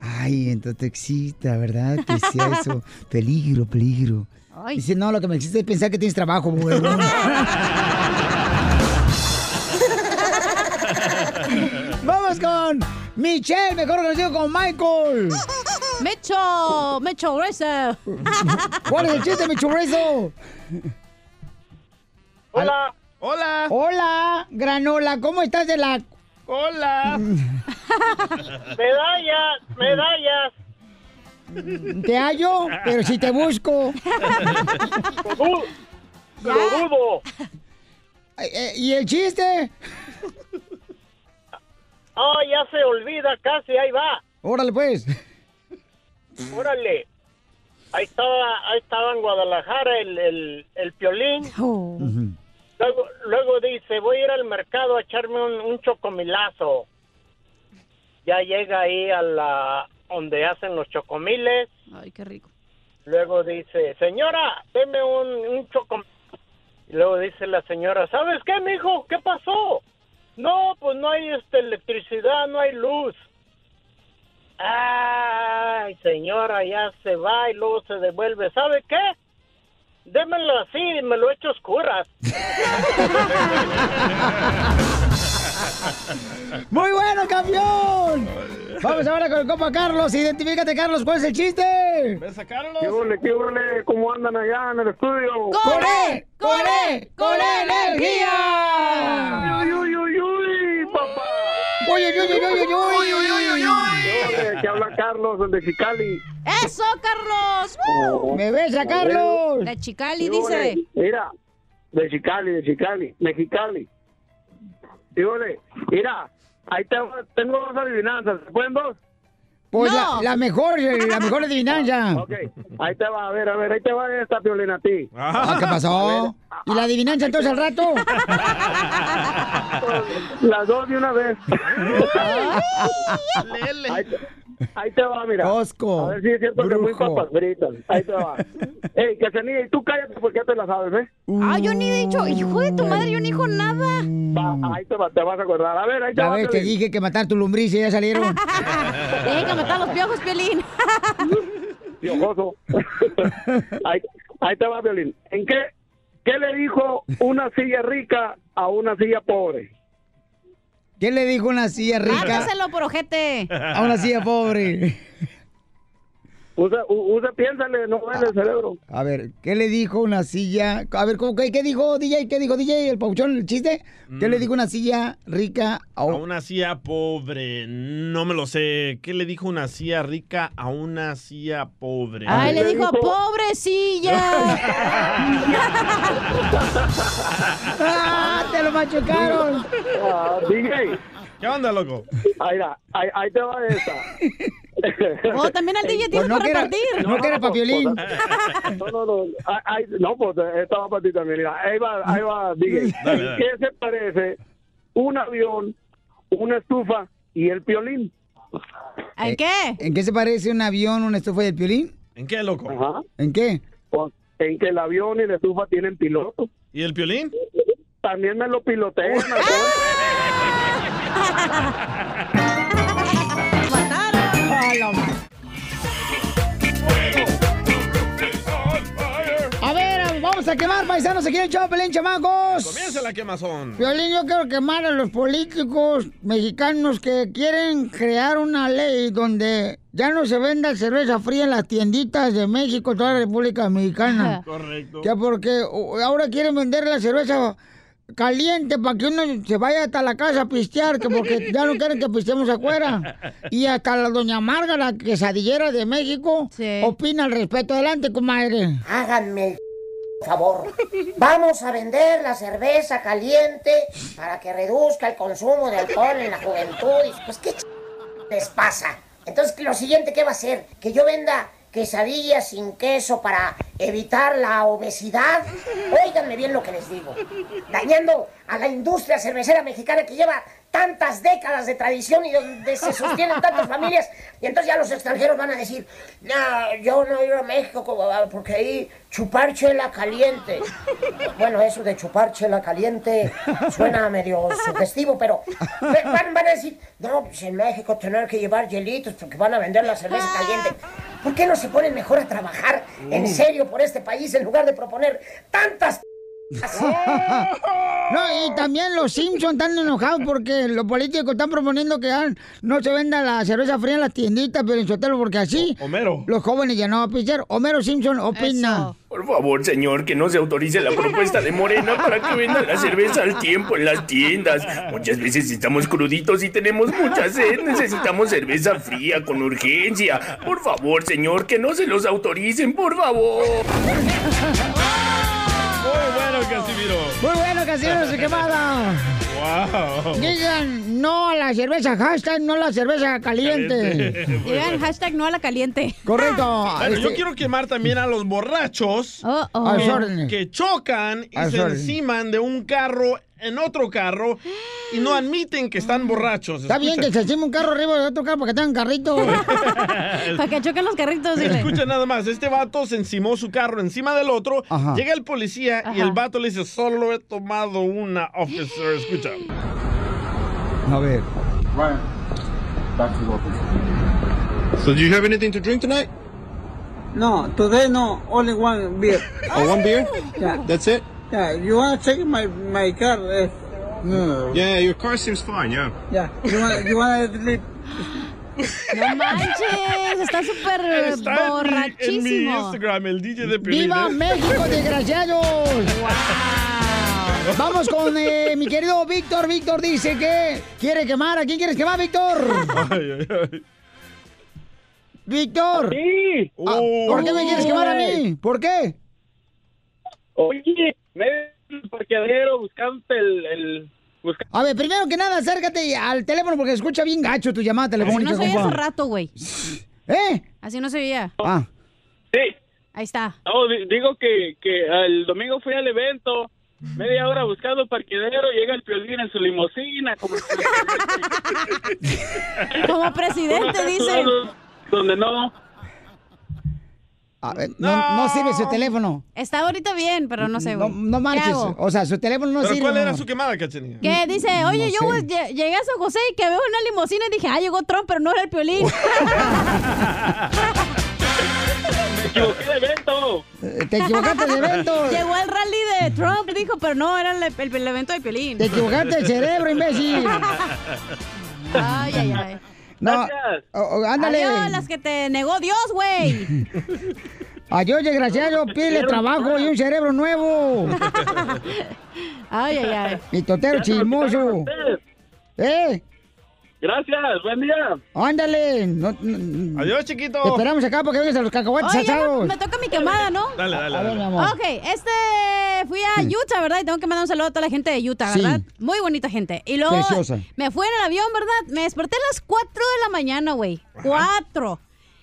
Ay, entonces te excita, ¿verdad? Que sea eso. Peligro, peligro. Dice, no, lo que me excita es pensar que tienes trabajo, bombero. Vamos con Michelle, mejor conocido como Michael. Mecho, Mecho Racer. *laughs* ¿Cuál es el chiste, Micho Rezo? Hola. Hola. Hola, Granola, ¿cómo estás de la... Hola. *laughs* Medallas, medallas. Te hallo, pero si te busco. Lo dudo. Eh, ¿Y el chiste? Ah, ya se olvida casi, ahí va. Órale, pues. *laughs* Órale. Ahí estaba, ahí estaba en Guadalajara el, el, el piolín. Luego, luego dice, voy a ir al mercado a echarme un, un chocomilazo. Ya llega ahí a la donde hacen los chocomiles. Ay, qué rico. Luego dice, señora, deme un, un chocom... Y luego dice la señora, ¿sabes qué, mijo? ¿Qué pasó? No, pues no hay este, electricidad, no hay luz. Ay, señora, ya se va y luego se devuelve. ¿Sabe qué? Démelo así, me lo echo oscuras. *laughs* ¡Muy bueno, campeón! Vamos ahora con el compa Carlos. Identifícate, Carlos, ¿cuál es el chiste? ¿Ves a Carlos? ¿Qué ole, qué ole? ¿Cómo andan allá en el estudio? ¡Con él! ¡Con él! ¡Con energía! ¡Uy, uy, uy, uy, papá! ¡Uy, uy, uy, uy, uy, uy! uy, uy. Que habla Carlos, el de Chicali. ¡Eso, Carlos! ¡Woo! ¡Me besa, Carlos! De Chicali, dice. Mira, de Chicali, de Chicali, Mexicali. Mira, ahí te, tengo dos adivinanzas. ¿Se pueden dos? Pues la, la mejor, eh, la *laughs* mejor adivinanza. Ok, ahí te va, a ver, a ver, ahí te va esta violina a ti. Ah, ¿Qué pasó? ¿Y la adivinanza entonces al rato? *laughs* Las dos de una vez. *laughs* Lele. Ahí te, ahí te va, mira. Costco, A ver si es cierto que muy brujo. papas fritas. Ahí te va. *laughs* Ey, que se y tú cállate porque ya te la sabes, ¿eh? Ah, yo ni he dicho, hijo de tu madre, yo ni dijo nada. Va, ahí te, va, te vas a acordar. A ver, ahí te Ya va. ves, te Piolín. dije que matar tu lombriz y ya salieron. *laughs* Deja matar los piojos, Piolín. *laughs* Piojoso. ahí, ahí te va, Violín. ¿En qué, qué le dijo una silla rica a una silla pobre? ¿Qué le dijo una silla rica Mátaselo por ojete. a una silla pobre? *laughs* Usa, usa, piénsale, no vale el cerebro. A ver, ¿qué le dijo una silla? A ver, ¿cómo, qué, qué dijo DJ? ¿Qué dijo DJ? ¿El pauchón, el chiste? ¿Qué le dijo una silla rica a A un... una silla pobre. No me lo sé. ¿Qué le dijo una silla rica a una silla pobre? Ay, le dijo, pobrecilla. *laughs* ¡Ah, te lo machucaron! Ah, DJ. ¿Qué onda, loco? Ahí, ahí, ahí te va *laughs* Oh, también al *laughs* DJ Pues tienes no para repartir. no que era pa' Piolín. *laughs* No, no, no. Ay, ay, no, pues esta va para ti también. Mira, ahí va, ahí va, *laughs* DJ. Dale, ¿En dale. qué se parece un avión, una estufa y el piolín? ¿En qué? ¿En qué se parece un avión, una estufa y el piolín? ¿En qué, loco? Ajá. ¿En qué? Pues, en que el avión y la estufa tienen piloto. ¿Y el piolín? También me lo pilotean. A ver, vamos a quemar paisanos aquí en el show, Pelín, chamacos. Comienza la quemazón. Violín, yo quiero quemar a los políticos mexicanos que quieren crear una ley donde ya no se venda cerveza fría en las tienditas de México, toda la República Mexicana. *laughs* Correcto. Que porque ahora quieren vender la cerveza caliente para que uno se vaya hasta la casa a pistear, que porque *laughs* ya no quieren que pisteemos afuera. Y hasta la doña Marga, la quesadillera de México, opina al respecto. Adelante, comadre. Háganme el *laughs* favor. Vamos a vender la cerveza caliente para que reduzca el consumo de alcohol en la juventud. Pues, ¿qué ch... les pasa? Entonces, lo siguiente, ¿qué va a ser? ¿Que yo venda quesadillas sin queso para evitar la obesidad? Óiganme bien lo que les digo. Dañando a la industria cervecera mexicana que lleva tantas décadas de tradición y donde se *laughs* sostienen tantas familias. Y entonces ya los extranjeros van a decir, no, yo no ir a México como- porque ahí chupar chela caliente. Bueno, eso de chupar chela caliente suena medio sugestivo, pero van, van a decir, no, pues en México tener que llevar hielitos porque van a vender la cerveza caliente. ¿Por qué no se ponen mejor a trabajar en serio por este país en lugar de proponer tantas... *laughs* No, y también los Simpsons están enojados porque los políticos están proponiendo que ah, no se venda la cerveza fría en las tienditas, pero en Sotelo, porque así Homero. los jóvenes ya no van. Homero Simpson opina. Por favor, señor, que no se autorice la propuesta de Morena para que vendan la cerveza al tiempo en las tiendas. Muchas veces estamos cruditos y tenemos mucha sed. Necesitamos cerveza fría con urgencia. Por favor, señor, que no se los autoricen, por favor. Muy bueno, Casimiro. Muy bueno, Casimiro, se quemada. Wow. Digan no a la cerveza, hashtag no a la cerveza caliente. *laughs* Digan hashtag no a la caliente. Correcto. Bueno, yo Este- quiero quemar también a los borrachos Oh, oh. Que, chocan y se enciman de un carro en otro carro y no admiten que están borrachos. Está bien que se encima un carro arriba de otro carro para que tengan carrito. *laughs* Para que choquen los carritos, dile. Escucha nada más, este vato se encimó su carro encima del otro, Ajá. llega el policía y el vato le dice, solo he tomado una, officer, escucha. A ver. Ryan, back to office. So do you have anything to drink tonight? No, today no, only one beer. Oh, one beer? Yeah. That's it? Yeah, you wanna check my my car? Uh, no. Yeah, your car seems fine, yeah. Yeah. You wanna you wanna *laughs* sleep? No manches, está súper Está en mi, en mi borrachísimo. Instagram, el DJ de Piolín. ¡Viva ¿eh? México, desgraciados! *laughs* Vamos con eh, mi querido Víctor. Víctor dice que quiere quemar. ¿A quién quieres quemar, Víctor? *laughs* Ay, ay, ay. Víctor. Sí. Ah, ¿Por qué me quieres quemar a mí? ¿Por qué? Oye, me ves el parqueadero buscando el... el A ver, primero que nada, acércate al teléfono porque escucha bien gacho tu llamada Así telefónica, no se oía hace rato, güey. ¿Eh? Así no se oía. Ah. Sí. Ahí está. No, di- digo que, que el domingo fui al evento Media hora buscando parqueadero, llega el piolín en su limusina. Como, *laughs* Como presidente, dice. Donde no. A ver, no, no sirve su teléfono. Está ahorita bien, pero no sé, No, güey. no ¿Qué marches. O sea, su teléfono no ¿Pero sirve. cuál era no. su quemada, cachanilla? Que dice, oye, No yo sé. llegué a San José y que veo una limusina y dije, ah, llegó Trump, pero no era el piolín. *laughs* Me equivoqué de evento. Eh, Te equivocaste de evento. *laughs* Llegó el rally de Trump, dijo, pero no, era el, el- el evento de piolín. Te equivocaste el cerebro, imbécil. *laughs* Ay, ay, ay. No, o- o, ándale. Adiós, las que te negó Dios, güey. *laughs* Adiós, desgraciado, *laughs* pídele trabajo y un cerebro nuevo. *laughs* Ay, ay, ay. Mi totero chismoso. ¿Eh? Gracias, buen día. Ándale. No, no- Adiós, chiquito. Te esperamos acá porque vengas a los cacahuates Oye, me, asados. me toca mi quemada, ¿no? Dale, dale, dale. mi amor. Ok, este fui a Utah, ¿verdad? Y tengo que mandar un saludo a toda la gente de Utah, Sí. ¿verdad? Muy bonita gente. Y luego Preciosa. me fui en el avión, ¿verdad? Me desperté a las 4 de la mañana, güey. 4.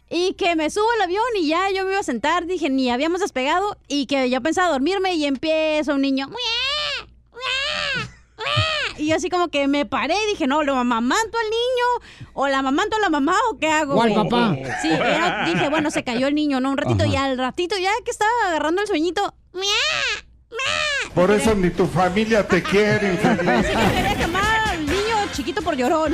Y que me subo al avión y ya yo me iba a sentar, dije, ni habíamos despegado. Y que yo pensaba dormirme y empieza un niño. "Mua, mua, mua". Y yo así como que me paré y dije, no, ¿lo amamanto al niño? ¿O la amamanto a la mamá o qué hago? O al güey? papá. Sí, era- dije, bueno, se cayó el niño, ¿no? Un ratito Ajá. y al ratito ya que estaba agarrando el sueñito, ¡mua! Por eso ni tu familia te quiere, infeliz. Así que quería quemar al niño chiquito por llorón.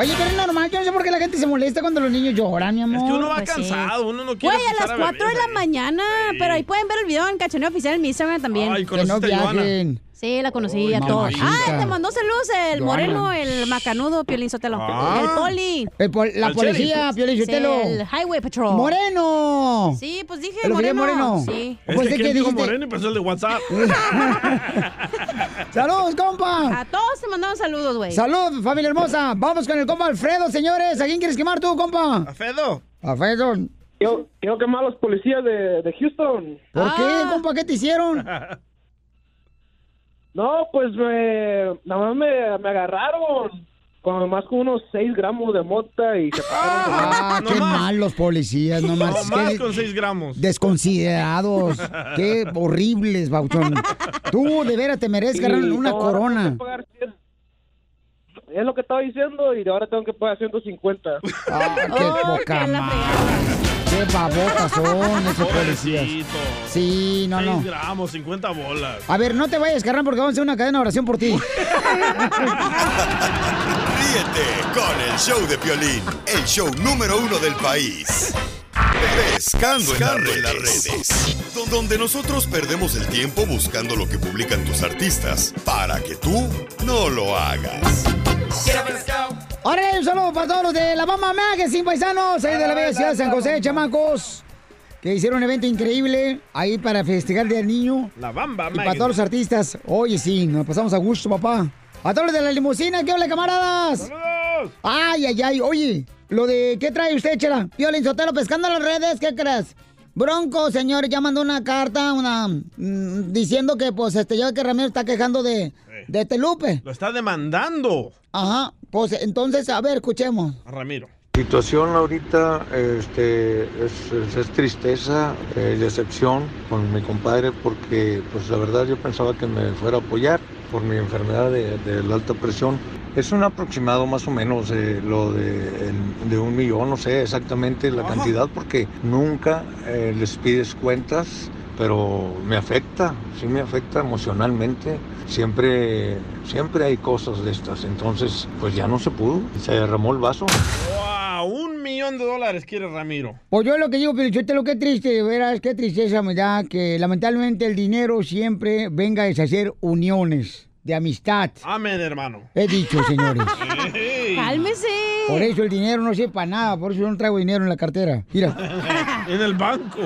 Oye, pero es normal. Yo no sé por qué la gente se molesta cuando los niños lloran, mi amor. Es que uno va Pues sí. cansado, uno no quiere Güey, a escuchar las 4 de bebés la mañana, pero ahí pueden ver el video en Cachaneo Oficial en mi Instagram también. Ay, Que no conociste a Joana. viajen. Sí, la conocí a todos. Ah, te mandó saludos el moreno, el macanudo, Piolín Sotelo. Ah. El poli. El pol- la policía. Piolín Sí, Sotelo. el Highway Patrol. ¡Moreno! Sí, pues dije ¿El moreno. moreno? Sí. Es Pues, que ¿de ¿quién qué dijo moreno y empezó el de WhatsApp. *laughs* ¡Saludos, compa! A todos te mandaron saludos, güey. ¡Salud, familia hermosa! Vamos con el compa Alfredo, señores. ¿A quién quieres quemar tú, compa? ¿A Fedo? A Alfredo. Quiero, quiero quemar a los policías de, de Houston. ¿Por Ah. qué, compa? ¿Qué te hicieron? *laughs* No, pues me, nada más me, me agarraron con más que unos 6 gramos de mota y se pasaron. Ah, No qué más. mal los policías, no No más. más qué con 6 gramos. desconsiderados. qué horribles, Bauchón. Tú, de veras, te mereces Y ganar una no, corona. tengo que pagar 100. Es lo que estaba diciendo y ahora tengo que pagar 150. Ah, *laughs* qué Oh, poca qué babocas son esos policías. Sí, no, 6 no. gramos, 50 bolas. A ver, no te vayas, carnal, porque vamos a hacer una cadena de oración por ti. *laughs* Ríete con el show de Piolín, el show número uno del país. Pescando, en, las redes. Don- Donde nosotros perdemos el tiempo buscando lo que publican tus artistas para que tú no lo hagas. Ahora un saludo para todos los de la Bamba Magazine, paisanos, ahí de la bella ciudad de San José, chamacos, que hicieron un evento increíble ahí para festejar del Niño. La bamba, Y para todos los artistas. Oye, sí, nos pasamos a gusto, papá. A todos los de la limusina, ¿qué hola, camaradas? ¡Saludos! Ay, ay, ay, oye, lo de, ¿qué trae usted, Chela? Violín Sotelo, pescando en las redes, ¿qué crees? Bronco, señor, ya mandó una carta, una, mm, diciendo que, pues, este, ya que Ramiro está quejando de, de Telupe. Lo está demandando Ajá, pues, entonces, a ver, escuchemos. a Ramiro. Situación ahorita este, es, es- es tristeza, eh, decepción con mi compadre porque pues la verdad yo pensaba que me fuera a apoyar por mi enfermedad de, de la alta presión. Es un aproximado más o menos eh, lo de, el- de un millón, no sé exactamente la cantidad porque nunca eh, les pides cuentas, pero me afecta, sí me afecta emocionalmente. Siempre, siempre hay cosas de estas, entonces pues ya no se pudo, se derramó el vaso. Un millón de dólares quiere Ramiro. Pues yo lo que digo, pero lo que triste, de veras, qué tristeza me da que lamentablemente el dinero siempre venga a deshacer uniones de amistad. Amén, hermano. He dicho, señores. *laughs* Cálmese. Por eso el dinero no sirve para nada, por eso yo no traigo dinero en la cartera. Mira. *laughs* en el banco.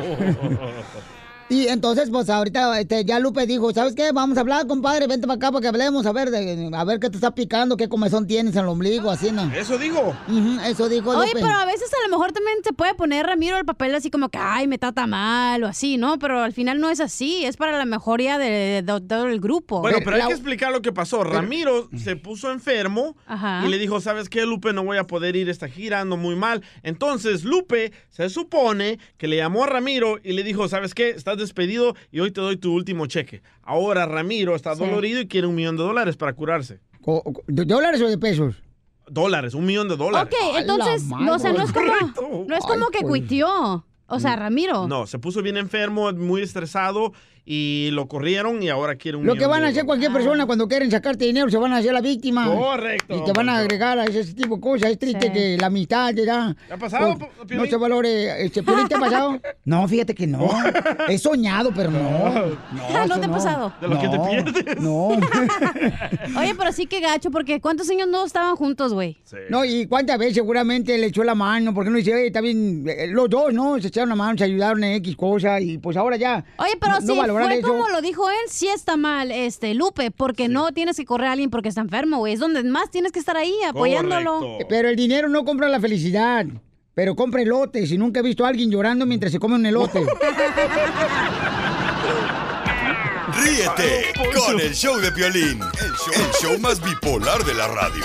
Y entonces, pues ahorita este, ya Lupe dijo, ¿sabes qué? Vamos a hablar, compadre, vente para acá para que hablemos, a ver, de- a ver qué te está picando, qué comezón tienes en el ombligo, así, ¿no? Eso digo. Ujú, eso dijo Oye, Lupe. pero a veces a lo mejor también se puede poner Ramiro el papel así como que, ay, me trata mal o así, ¿no? Pero al final no es así, es para la mejoría de, de- de todo el grupo. Bueno, pero hay que explicar lo que pasó. Ramiro se puso enfermo Ajá. y le dijo, ¿sabes qué, Lupe? No voy a poder ir a esta gira, ando muy mal. Entonces, Lupe se supone que le llamó a Ramiro y le dijo, ¿sabes qué? Estás estás despedido y hoy te doy tu último cheque. Ahora Ramiro está Sí. dolorido y quiere un millón de dólares para curarse. ¿De dólares o de pesos? Dólares, un millón de dólares. Ok, entonces, no, o sea, no es como, no es como que cuitió. O sea, Ramiro. No, se puso bien enfermo, muy estresado y lo corrieron y ahora quiere un Lo que van a hacer cualquier persona cuando quieren sacarte dinero, se van a hacer la víctima. Correcto, Y te van a agregar a ese tipo de cosas. Es triste Sí. que la amistad. ¿Te ha pasado, Pues, no se valore. Este, ¿Piolín, ¿te ha pasado? *laughs* No, fíjate que no. *laughs* He soñado, pero no. ¿No *laughs* te ha pasado? De lo que te No, pierdes. No. Oye, pero sí que gacho, porque ¿cuántos años no estaban juntos, güey? No, y cuántas veces seguramente le echó la mano, porque no dice, oye, está bien, eh, los dos, ¿no? Se echaron la mano, se ayudaron en X cosa, y pues ahora ya. Oye, pero no, no fue como lo dijo él, sí está mal, este, Lupe, porque no tienes que correr a alguien porque está enfermo, güey. Es donde más tienes que estar ahí apoyándolo. Pero el dinero no compra la felicidad, pero compra elotes, y nunca he visto a alguien llorando mientras se come un elote. *laughs* Ríete con el show de Piolín, el show, el show más bipolar de la radio.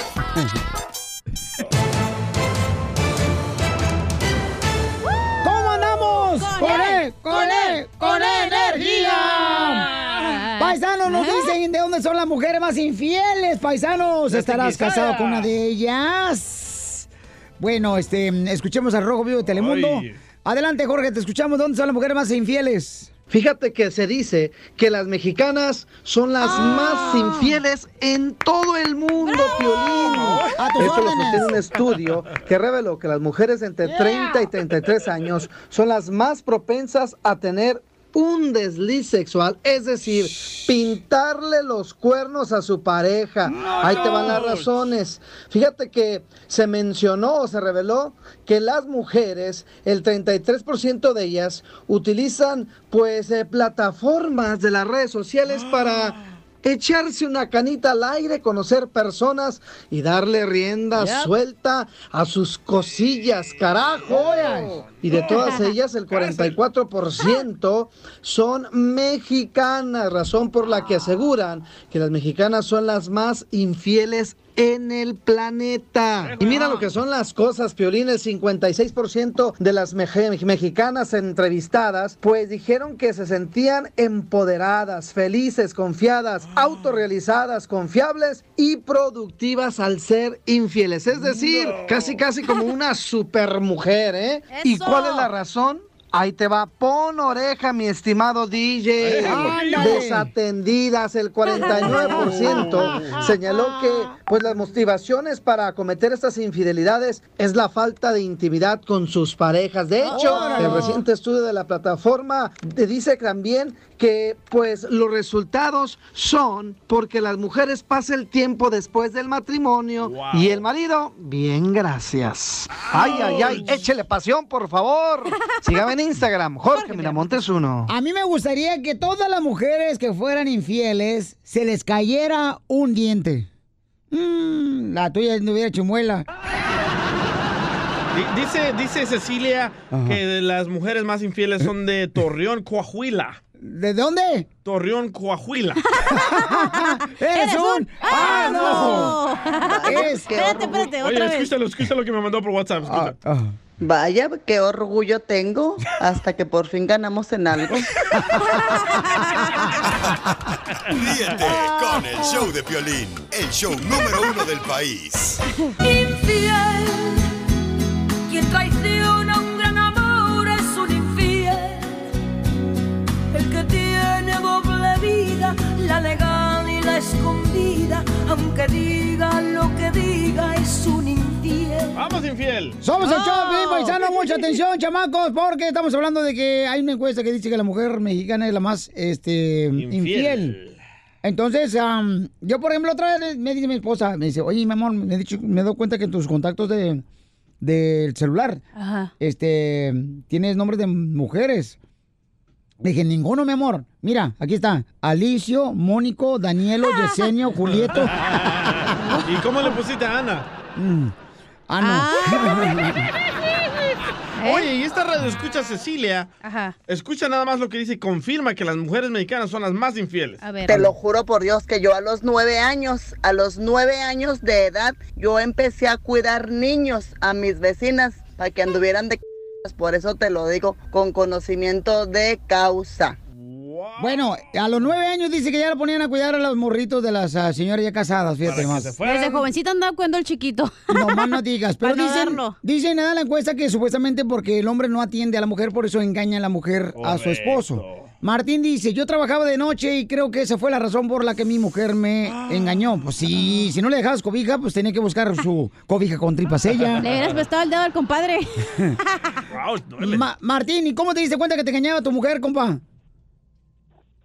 ¿Cómo andamos? Con ¡Con él, él! ¡Con él! ¡Con energía! Paisanos, nos son las mujeres más infieles, paisanos. ¿Estarás casado con una de ellas? Bueno, este, escuchemos al Rojo Vivo de Telemundo. Ay. Adelante, Jorge, te escuchamos. ¿Dónde son las mujeres más infieles? Fíjate que se dice que las mexicanas son las más infieles en todo el mundo, Piolín. A tus Esto lo sostiene un estudio que reveló que las mujeres entre 30 y 33 años son las más propensas a tener un desliz sexual, es decir, pintarle los cuernos a su pareja. Ahí te van las razones. Fíjate que se mencionó o se reveló que las mujeres, el 33% de ellas, utilizan pues eh, plataformas de las redes sociales para echarse una canita al aire, conocer personas y darle rienda Yep. suelta a sus cosillas, carajo. Y de todas *laughs* ellas, el 44% son mexicanas, razón por la que aseguran que las mexicanas son las más infieles en el planeta. Y mira lo que son las cosas, Piolín, el 56% de las mexicanas entrevistadas, pues dijeron que se sentían empoderadas, felices, confiadas, autorrealizadas, confiables y productivas al ser infieles. Es decir, casi casi como una supermujer, ¿eh? ¿Y cuál es la razón? Ahí te va, pon oreja, mi estimado DJ. Desatendidas, el 49% señaló que pues las motivaciones para cometer estas infidelidades es la falta de intimidad con sus parejas. De hecho, el reciente estudio de la plataforma te dice también que pues los resultados son porque las mujeres pasan el tiempo después del matrimonio y el marido, bien, gracias. Ay, ay, ay, échele pasión, por favor. Sígame en *laughs* Instagram, Jorge Miramontes uno. A mí me gustaría que todas las mujeres que fueran infieles se les cayera un diente. Mm, la tuya no hubiera chimuela. Di- Dice, dice Cecilia Ajá. que las mujeres más infieles son de Torreón, Coahuila. ¿De dónde? Torreón, Coahuila. *laughs* ¡Eres un asno! *laughs* Es- Espérate, espérate, Oye, otra vez. escúchalo, escúchalo lo que me mandó por WhatsApp. escucha. Vaya, qué orgullo tengo hasta que por fin ganamos en algo. *laughs* Ríete con el show de Piolín, el show número uno del país. Infiel, quien traiciona y la escondida, aunque diga lo que diga, es un infiel. Vamos, infiel. Somos el show, bien paisano, mucha atención, chamacos, porque estamos hablando de que hay una encuesta que dice que la mujer mexicana es la más este, infiel. Entonces, am, yo por ejemplo, otra vez me dice mi esposa, me dice, oye, mi amor, me he dicho, me he dado cuenta que en tus contactos de del celular, Ajá. este, tienes nombres de mujeres. Le dije, ninguno, mi amor. Mira, aquí está. Alicio, Mónico, Danielo, *laughs* Yesenia, Julieto. ¿Y cómo le pusiste a Ana? Mm. Ah, no. *laughs* Oye, y esta radio escucha Cecilia. Escucha nada más lo que dice y confirma que las mujeres mexicanas son las más infieles. Te lo juro por Dios que yo a los nueve años, a los nueve años de edad, yo empecé a cuidar niños a mis vecinas para que anduvieran de Por eso te lo digo con conocimiento de causa. Bueno, a los nueve años dice que ya lo ponían a cuidar a los morritos de las ah, señoras ya casadas, fíjate más. Desde jovencita andaba cuidando el chiquito. No más no digas, pero *laughs* Para no dicen, darlo. dicen nada en la encuesta que supuestamente porque el hombre no atiende a la mujer, por eso engaña a la mujer a su esposo. Martín dice, yo trabajaba de noche y creo que esa fue la razón por la que mi mujer me engañó. Pues sí, si no le dejabas cobija, pues tenía que buscar su cobija con tripas ella. *laughs* Le hubieras prestado el dedo al compadre. *laughs* Ma- Martín, ¿y cómo te diste cuenta que te engañaba tu mujer, compa?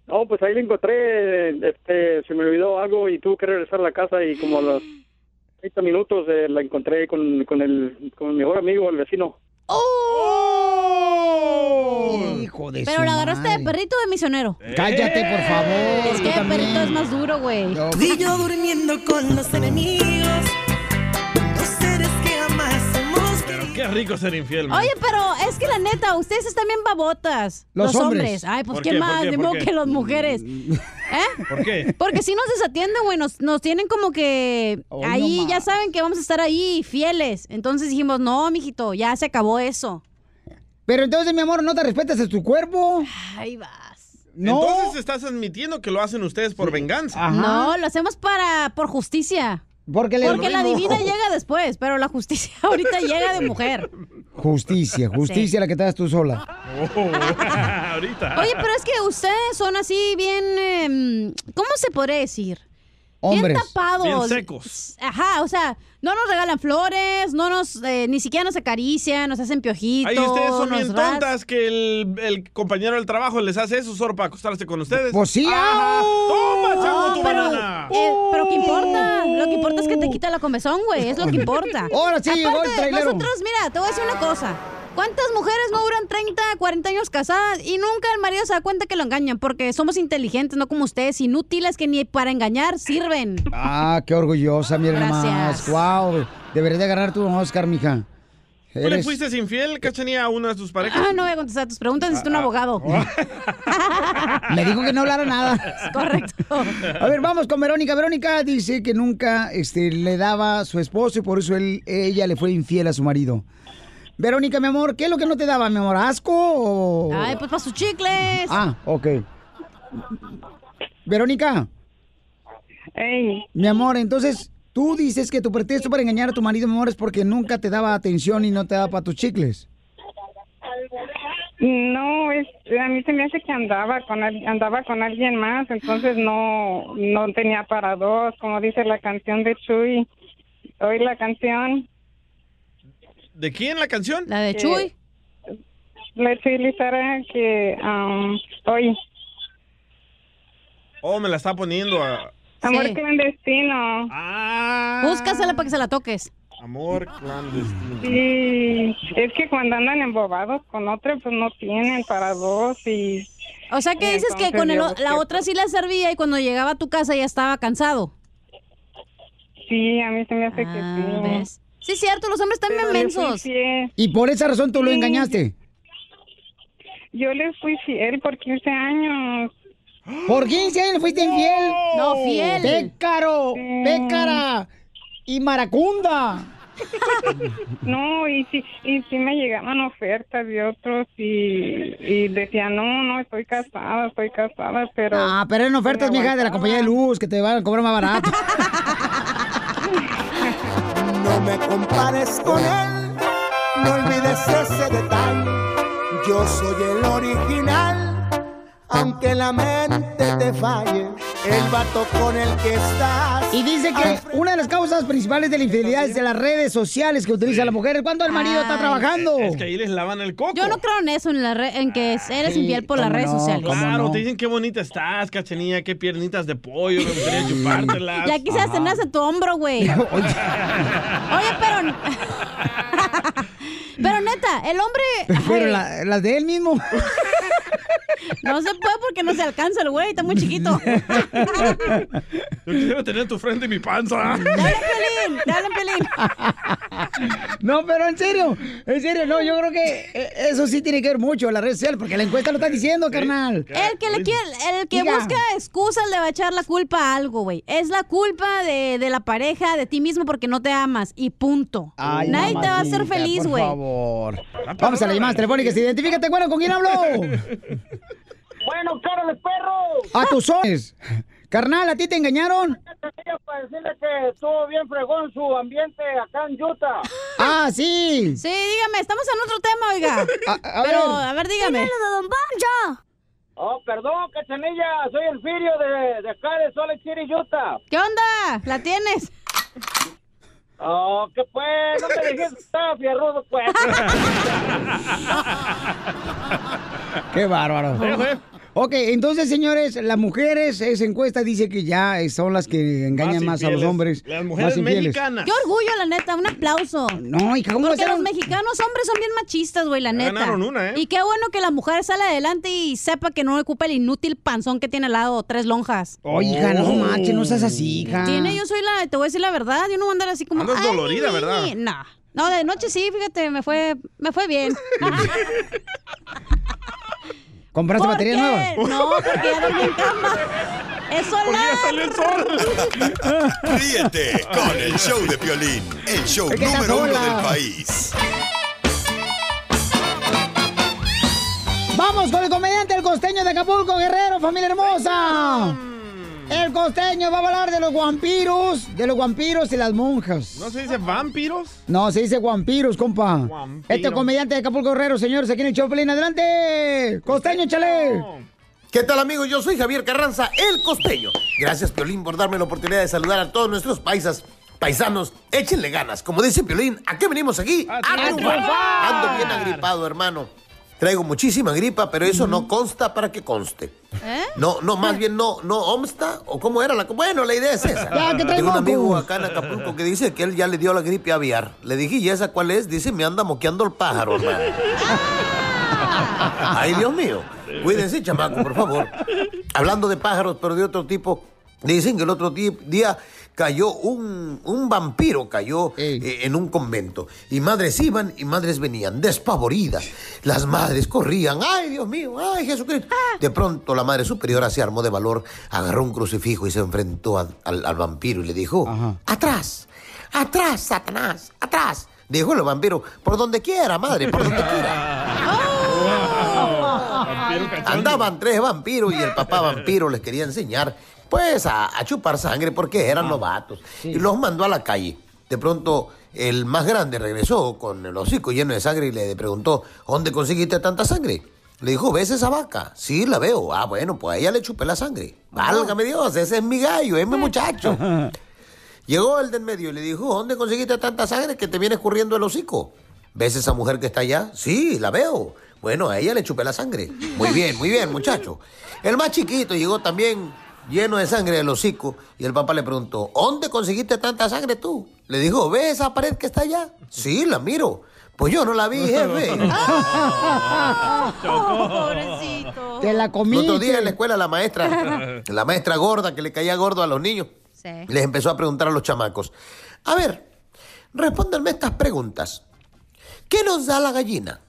No, pues ahí le encontré, este, se me olvidó algo y tuve que regresar a la casa y como a los 30 minutos eh, la encontré con, con, el, con mi mejor amigo, el vecino. Hijo de Pero su la agarraste de perrito o de misionero. Cállate, por favor. Es que de también. perrito es más duro, güey. Y yo durmiendo con los enemigos. Qué rico ser infiel, man. Oye, pero es que la neta, ustedes están bien babotas. Los Los, hombres. hombres. Ay, pues ¿Por ¿quién qué? ¿Por más? qué? De ¿Por modo que las mujeres. *laughs* ¿Eh? ¿Por qué? Porque si nos desatienden, güey, nos, nos tienen como que Oh, ahí no ya saben que vamos a estar ahí fieles. Entonces dijimos, no, mijito, ya se acabó eso. Pero entonces, mi amor, ¿no te respetas a tu cuerpo? Ahí vas. No. Entonces estás admitiendo que lo hacen ustedes por venganza. No, lo hacemos para por justicia. Porque, le- Porque la divina llega después, pero la justicia *laughs* ahorita llega de mujer. Justicia, justicia la que te das tú sola. *laughs* Ahorita. Oye, pero es que ustedes son así bien, em, ¿cómo se podría decir? Hombres. Bien tapados. Bien secos. Ajá, o sea, no nos regalan flores, no nos, eh, ni siquiera nos acarician, nos hacen piojitos. Ahí ustedes son bien ras- tontas que el, el compañero del trabajo les hace eso solo para acostarse con ustedes. Pues sí, Ajá. Toma, No, chango, tu pero, banana. eh, pero ¿qué importa? Lo que importa es que te quita la comezón, güey. Es lo que *laughs* importa. Ahora sí llegó el Aparte, trailero. nosotros, mira, te voy a decir una cosa. ¿Cuántas mujeres no duran 30, 40 años casadas y nunca el marido se da cuenta que lo engañan? Porque somos inteligentes, no como ustedes, inútiles que ni para engañar sirven. Ah, qué orgullosa, mira nomás. Gracias. Wow, deberías de agarrar tu Oscar, mija. ¿Tú le fuiste infiel, Cachanía, a una de tus parejas? Ah, no voy a contestar tus preguntas, necesito un Ah, ah. abogado. *laughs* *laughs* Me dijo que no hablara nada. Correcto. A ver, vamos con Verónica. Verónica dice que nunca este, le daba a su esposo y por eso él, ella le fue infiel a su marido. Verónica, mi amor, ¿qué es lo que no te daba, mi amor? ¿Asco o...? Ay, pues para sus chicles. Ah, ok. Verónica. Mi amor, entonces, tú dices que tu pretexto para engañar a tu marido, mi amor, es porque nunca te daba atención y no te daba para tus chicles. No, es, a mí se me hace que andaba con al- andaba con alguien más, entonces no no tenía para dos, como dice la canción de Chuy. Hoy la canción. ¿De quién la canción? La de Chuy. La de Chuy Lizara que um, hoy Oh, me la está poniendo a... amor Sí. clandestino. Ah. Búscasela para que se la toques. Amor clandestino. Sí, es que cuando andan embobados con otro, pues no tienen para dos y. O sea, que dices que con el la otra sí le servía y cuando llegaba a tu casa ya estaba cansado. Sí, a mí se me hace que Ah, sí. ¿ves? Sí, es cierto, los hombres fui mensos. Y por esa razón tú lo engañaste. Yo le fui fiel por 15 años. ¿Por 15 años le fuiste infiel? No, fiel. ¡Pécaro! Sí. ¡Pécara! ¡Y maracunda! *laughs* No, y sí, y sí me llegaban ofertas de otros y, y decía, no, no, estoy casada, estoy casada, pero... Ah, pero eran ofertas, mija, de la compañía de luz, que te van a cobrar más barato. *laughs* Me compares con él, no olvides ese detalle. Yo soy el original, aunque la mente te falle. El vato con el que estás. Y dice que una de las causas principales de la infidelidad es de las redes sociales que utiliza la mujer cuando el marido está trabajando. Es que ahí les lavan el coco. Yo no creo en eso, en, la re- en que eres Sí, infiel por las redes no, sociales. Claro, no. te dicen qué bonita estás, Cachanía, qué piernitas de pollo, me gustaría chupártelas. Ya quisieras tenerlas en tu hombro, güey. *laughs* Oye, pero... *laughs* pero neta, el hombre... Pero la- las de él mismo. No se puede porque no se alcanza el güey, está muy chiquito. Yo quisiera tener tu frente y mi panza. Dale, Pelín, dale, Pelín. No, pero en serio, en serio, no, yo creo que eh, eso sí tiene que ver mucho la red social, porque la encuesta lo está diciendo, carnal. El que le quiere, el que Diga. busca excusas le va a echar la culpa a algo, güey. Es la culpa de, de la pareja, de ti mismo porque no te amas y punto. Ay, Nadie te va a hacer feliz, por güey. Favor. Vamos a las llamadas telefónicas. Identifícate, bueno, ¿con quién hablo? *laughs* Bueno, cara de perro. A tus sones. Carnal, ¿a ti te engañaron? Para decirle que estuvo bien fregón su ambiente acá en Utah. *laughs* Ah, sí. Sí, dígame, estamos en otro tema, oiga. *laughs* A, a Pero, ver. a ver, dígame. De Don Poncho. Oh, perdón, cachanilla, soy el Firio de, de acá de Salt Lake City, Utah. ¿Qué onda? ¿La tienes? Oh, que pues, no me dijiste que estaba fierrudo, pues. *laughs* Qué bárbaro. Ok, entonces, señores, las mujeres, esa encuesta dice que ya son las que engañan más, a los hombres. Las más mujeres infieles. mexicanas. Qué orgullo, la neta, un aplauso. No, hija, ¿cómo Porque los mexicanos hombres son bien machistas, güey, la neta. ganaron una, ¿eh? Y qué bueno que la mujer sale adelante y sepa que no ocupa el inútil panzón que tiene al lado, tres lonjas. Oye, hija, no manches, no seas así, hija. Tiene, yo soy la, te voy a decir la verdad, yo no voy a andar así como. Andas "Ay, dolorida, ¿verdad?" mi". No, no, de noche sí, fíjate, me fue, me fue bien. *laughs* *laughs* *laughs* ¿Compraste ¿Por baterías qué? nuevas? No, porque ya dormí en cama. Es solar. Ríete con el show de Piolín, el show Es que está número uno del país. Vamos con el comediante El Costeño de Acapulco, Guerrero, familia hermosa. El Costeño va a hablar de los vampiros, de los vampiros y las monjas. ¿No se dice vampiros? No, se dice vampiros, compa. Vampiro. Este comediante de Acapulco Guerrero, señores, aquí en el Choplin. ¡Adelante! ¡Costeño, échale! ¿Qué tal amigos? Yo soy Javier Carranza, el costeño. Gracias Piolín por darme la oportunidad de saludar a todos nuestros paisas. Paisanos, échenle ganas. Como dice Piolín, ¿a qué venimos aquí? A, triunfar. triunfar. Ando bien agripado, hermano. Traigo muchísima gripa, pero eso no consta para que conste. ¿Eh? No, no, más bien no, no, ¿omsta? ¿O cómo era la Bueno, la idea es esa. Ya, que Tengo un amigo acá en Acapulco que dice que él ya le dio la gripe aviar. Le dije, ¿y esa cuál es? Dice, me anda moqueando el pájaro, hermano. Ay, Dios mío. Cuídense, chamaco, por favor. Hablando de pájaros, pero de otro tipo, dicen que el otro día cayó un, un vampiro, cayó eh, en un convento. Y madres iban y madres venían, despavoridas. Las madres corrían, ay, Dios mío, ay, Jesucristo. De pronto la madre superiora se armó de valor, agarró un crucifijo y se enfrentó a- al, al vampiro y le dijo, atrás, atrás, Satanás, atrás. Dijo el vampiro, por donde quiera, madre, por donde quiera. *laughs* Andaban tres vampiros y el papá vampiro les quería enseñar, pues, a, a chupar sangre porque eran novatos. Y los mandó a la calle. De pronto, el más grande regresó con el hocico lleno de sangre y le preguntó, ¿dónde conseguiste tanta sangre? Le dijo, ¿ves esa vaca? Sí, la veo. Ah, bueno, pues a ella le chupé la sangre. Válgame Dios, ese es mi gallo, es mi muchacho. *laughs* Llegó el del medio y le dijo, ¿dónde conseguiste tanta sangre que te viene escurriendo el hocico? ¿Ves esa mujer que está allá? Sí, la veo. Bueno, a ella le chupé la sangre. Muy bien, muy bien, muchacho. El más chiquito llegó también lleno de sangre del hocico y el papá le preguntó, ¿dónde conseguiste tanta sangre tú? Le dijo, ¿ves esa pared que está allá? Sí, la miro. Pues yo no la vi, jefe. *laughs* Pobrecito. Te la comiste. otro día en la escuela la maestra, *laughs* la maestra gorda que le caía gordo a los niños, Sí. les empezó a preguntar a los chamacos, a ver, respóndanme estas preguntas. ¿Qué nos da la gallina?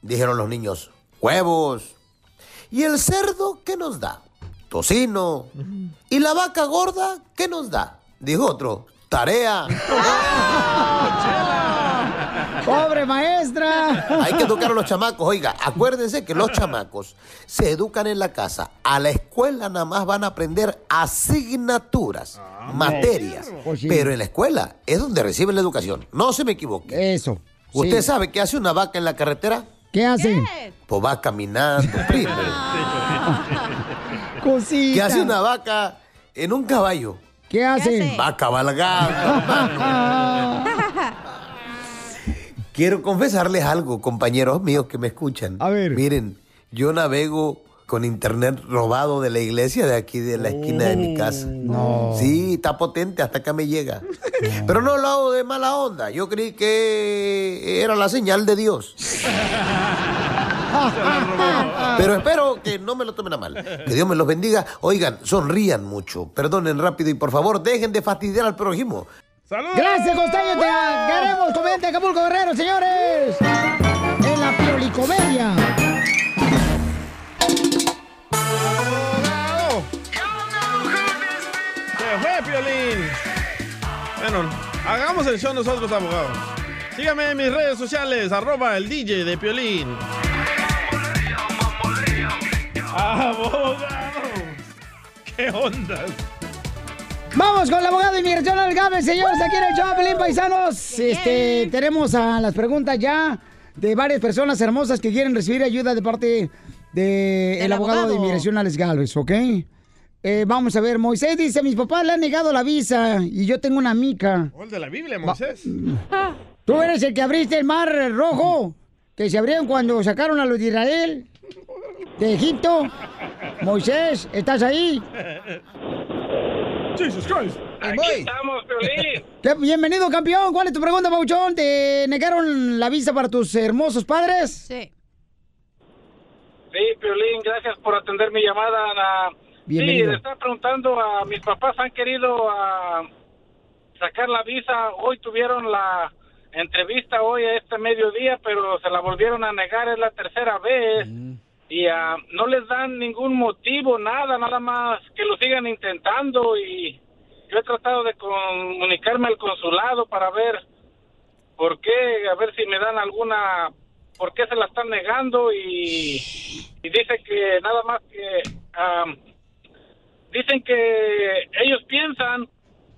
Dijeron los niños, huevos. ¿Y el cerdo qué nos da? Tocino. ¿Y la vaca gorda qué nos da? Dijo otro, tarea. *laughs* ¡Pobre maestra! Hay que educar a los chamacos. Oiga, acuérdense que los chamacos se educan en la casa. A la escuela nada más van a aprender asignaturas, materias. Pues sí. Pero en la escuela es donde reciben la educación. No se me equivoque. Eso. ¿Usted sí. sabe qué hace una vaca en la carretera? ¿Qué hacen? Pues va caminando, primo. *laughs* Cosita. ¿Qué hace una vaca en un caballo? ¿Qué hacen? Va cabalgando. *laughs* Quiero confesarles algo, compañeros míos que me escuchan. A ver. Miren, yo navego con internet robado de la iglesia de aquí de la esquina de mi casa. No. Sí, está potente, hasta acá me llega. Pero no lo hago de mala onda. Yo creí que era la señal de Dios. *laughs* Pero espero que no me lo tomen a mal. Que Dios me los bendiga. Oigan, sonrían mucho, perdonen rápido y por favor dejen de fastidiar al prójimo. Gracias, Costeño. Te queremos. Comediante Acapulco Guerrero, señores. En la Piolicomedia. Se fue, Piolín. Bueno, hagamos el show nosotros, abogados. Sígame en mis redes sociales, arroba el DJ de Piolín. Abogado. ¿Qué onda? Vamos con el abogado de inmigración al Gabe, señores, aquí en el show, Pelín Paisanos. Este, tenemos a las preguntas ya de varias personas hermosas que quieren recibir ayuda de parte del Del abogado. de inmigración Alex Galvez, ¿ok? Eh, vamos a ver, Moisés dice, mis papás le han negado la visa y yo tengo una mica. ¿O el de la Biblia, Moisés? Tú eres el que abriste el mar rojo, que se abrieron cuando sacaron a los de Israel, de Egipto. Moisés, ¿estás ahí? Jesus Christ. estamos, *laughs* Bienvenido, campeón. ¿Cuál es tu pregunta, Pauchón? ¿Te negaron la visa para tus hermosos padres? Sí. Sí, Piolín, gracias por atender mi llamada. Ana. Bienvenido. Sí, le estaba preguntando a mis papás, han querido ah, sacar la visa. Hoy tuvieron la entrevista hoy a este mediodía, pero se la volvieron a negar, es la tercera vez. Y no les dan ningún motivo, nada, nada más que lo sigan intentando. Y yo he tratado de comunicarme al consulado para ver por qué, a ver si me dan alguna, por qué se la están negando y, y dice que nada más que, am, dicen que ellos piensan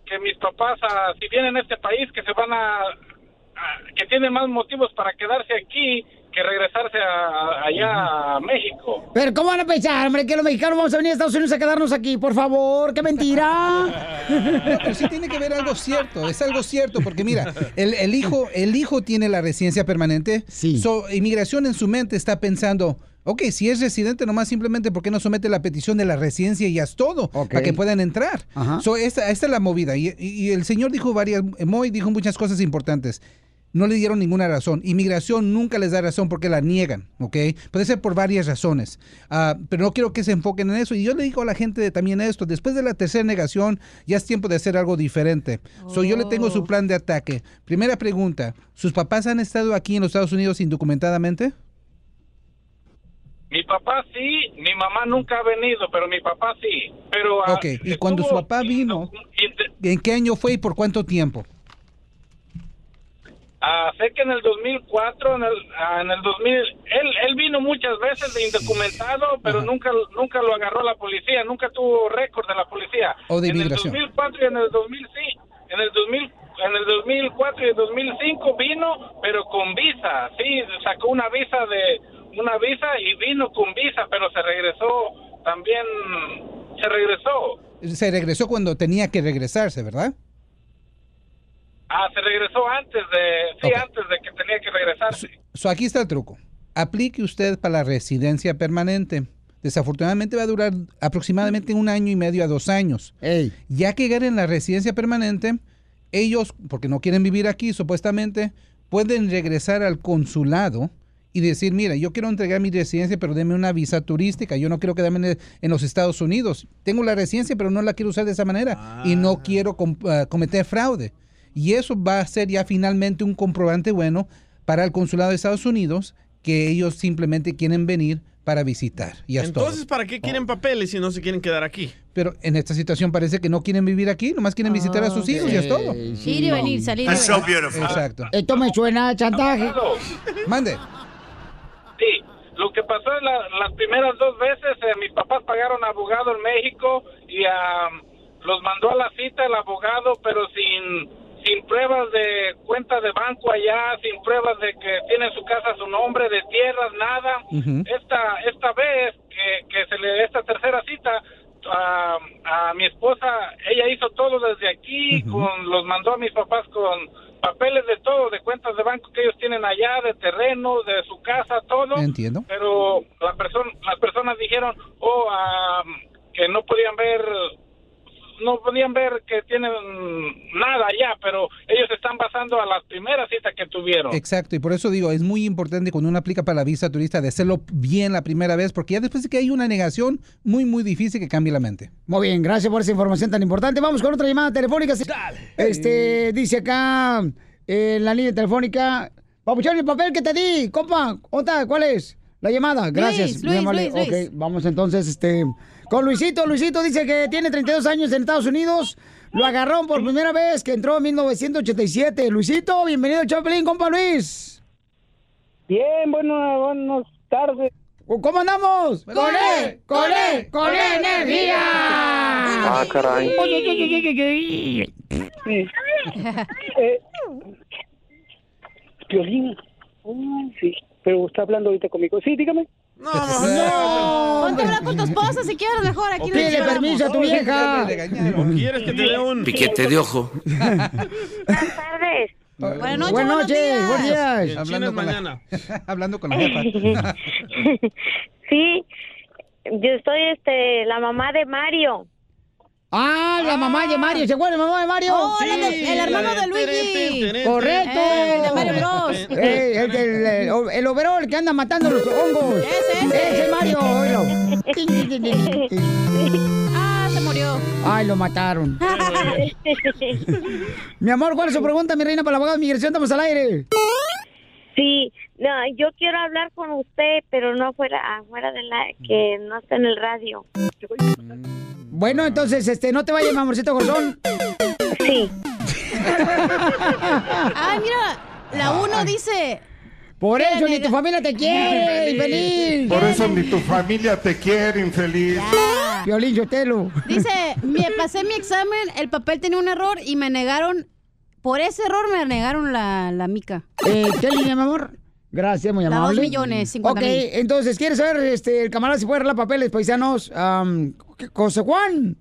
que mis papás, ah, si vienen a este país, que se van a, a- que tienen más motivos para quedarse aquí que regresarse a- allá a México. Pero ¿cómo van a pensar, hombre, que los mexicanos vamos a venir a Estados Unidos a quedarnos aquí? Por favor, qué mentira. *laughs* No, pero sí tiene que ver algo cierto, es algo cierto, porque mira, el, el hijo, el hijo tiene la residencia permanente. Sí. inmigración en su mente está pensando, ok, si es residente, nomás simplemente, ¿por qué no somete la petición de la residencia y ya es todo? Para que puedan entrar. Ajá. So, esta, esta es la movida. Y, y- y el señor dijo varias, Moy dijo muchas cosas importantes. No le dieron ninguna razón. Inmigración nunca les da razón porque la niegan, ¿ok? Puede ser por varias razones. Ah, pero no quiero que se enfoquen en eso. Y yo le digo a la gente también esto, después de la tercera negación, ya es tiempo de hacer algo diferente. So, yo le tengo su plan de ataque. Primera pregunta, ¿sus papás han estado aquí en los Estados Unidos indocumentadamente? Mi papá sí, mi mamá nunca ha venido, pero mi papá sí. Pero ah, Ok, y cuando su papá vino, ¿en qué año fue y por cuánto tiempo? Ah, sé que en el 2004, en el, ah, en el 2000, él, él vino muchas veces de indocumentado, pero nunca, nunca lo agarró la policía, nunca tuvo récord de la policía. O de En inmigración. el 2004 y en el 2000 sí, en el 2000, en el 2004 y el 2005 vino, pero con visa, sí, sacó una visa de, una visa y vino con visa, pero se regresó también, se regresó. Se regresó cuando tenía que regresarse, ¿verdad? Ah, se regresó antes de, sí, antes de que tenía que regresarse. So, aquí está el truco. Aplique usted para la residencia permanente. Desafortunadamente va a durar aproximadamente un año y medio a dos años. Ya que en la residencia permanente, ellos, porque no quieren vivir aquí supuestamente, pueden regresar al consulado y decir, mira, yo quiero entregar mi residencia, pero deme una visa turística. Yo no quiero quedarme en, en los Estados Unidos. Tengo la residencia, pero no la quiero usar de esa manera. Y no quiero com- ah, cometer fraude. Y eso va a ser ya finalmente un comprobante bueno para el consulado de Estados Unidos que ellos simplemente quieren venir para visitar. Y es todo. Entonces, ¿para qué quieren papeles si no se quieren quedar aquí? Pero en esta situación parece que no quieren vivir aquí, nomás quieren visitar a sus hijos y es todo. Ir y venir, salir That's so beautiful. Exacto. Esto me suena a chantaje. Mande. Sí, lo que pasó es la- las primeras dos veces, eh, mis papás pagaron abogado en México y ah, los mandó a la cita el abogado, pero sin sin pruebas de cuenta de banco allá, sin pruebas de que tiene en su casa su nombre, de tierras, nada. Esta esta vez que, que se le esta tercera cita a, a mi esposa, ella hizo todo desde aquí, con los mandó a mis papás con papeles de todo, de cuentas de banco que ellos tienen allá, de terrenos, de su casa, todo. Entiendo. Pero la persona, las personas dijeron, oh, que no podían ver no podían ver que tienen nada ya, pero ellos están basando a las primeras citas que tuvieron. Exacto, y por eso digo, es muy importante cuando uno aplica para la visa turista de hacerlo bien la primera vez, porque ya después de que hay una negación, muy, muy difícil que cambie la mente. Muy bien, gracias por esa información tan importante. Vamos con otra llamada telefónica. Este, dice acá en la línea telefónica, Papuchón, el papel que te di, compa, ¿Otra? ¿cuál es? La llamada, gracias. Luis. Luis, Luis. Ok, vamos entonces, este, con Luisito. Luisito dice que tiene 32 años en Estados Unidos. Lo agarraron por primera vez que entró en 1987. Luisito, bienvenido al Chapelín, compa Luis. Bien, bueno, buenas tardes. ¿Cómo andamos? ¡Con él! ¡Con él! ¡Con energía! Ah, caray. Sí. Eh, sí, pero está hablando ahorita conmigo. Sí, dígame. No. Ponte a hablar con tu esposa si quieres mejor. Aquí no Pide permiso a tu vieja. ¿O quieres que te dé un Piquete de ojo. Buenas tardes. Buenas noches. Buenas noches, buenos días. Hablando con la- mañana. *laughs* Hablando con la jefa. *laughs* Sí, yo soy este la mamá de Mario. Ah, la mamá de Mario. ¿Se acuerdan la mamá de Mario? Oh, de- el hermano de Luigi. Correcto. Eh, el de Mario Bros. *laughs* Eh, el, del- el, el overall que anda matando los hongos. Ese, ese. Ese Mario. *laughs* Ah, se murió. Ay, lo mataron. *laughs* Mi amor, ¿cuál es su pregunta, mi reina, para la abogada de migración? Estamos al aire. Sí, no, yo quiero hablar con usted, pero no fuera afuera de la que no está en el radio. Bueno, entonces, este, no te vayas, mi amorcito corazón. Sí. *laughs* Ay, mira, la uno dice. Por eso ni tu familia te quiere, *laughs* infeliz. Por eso ni tu familia te quiere, infeliz. Violín Sotelo. Dice, *laughs* me pasé mi examen, el papel tenía un error y me negaron. Por ese error me negaron la, la mica. Eh, ¿Qué línea, mi amor? Gracias, muy amable. dos millones, cincuenta Ok, mil. entonces, ¿quieres saber, este, el camarada si puede arreglar papeles, paisanos? Um, José Juan.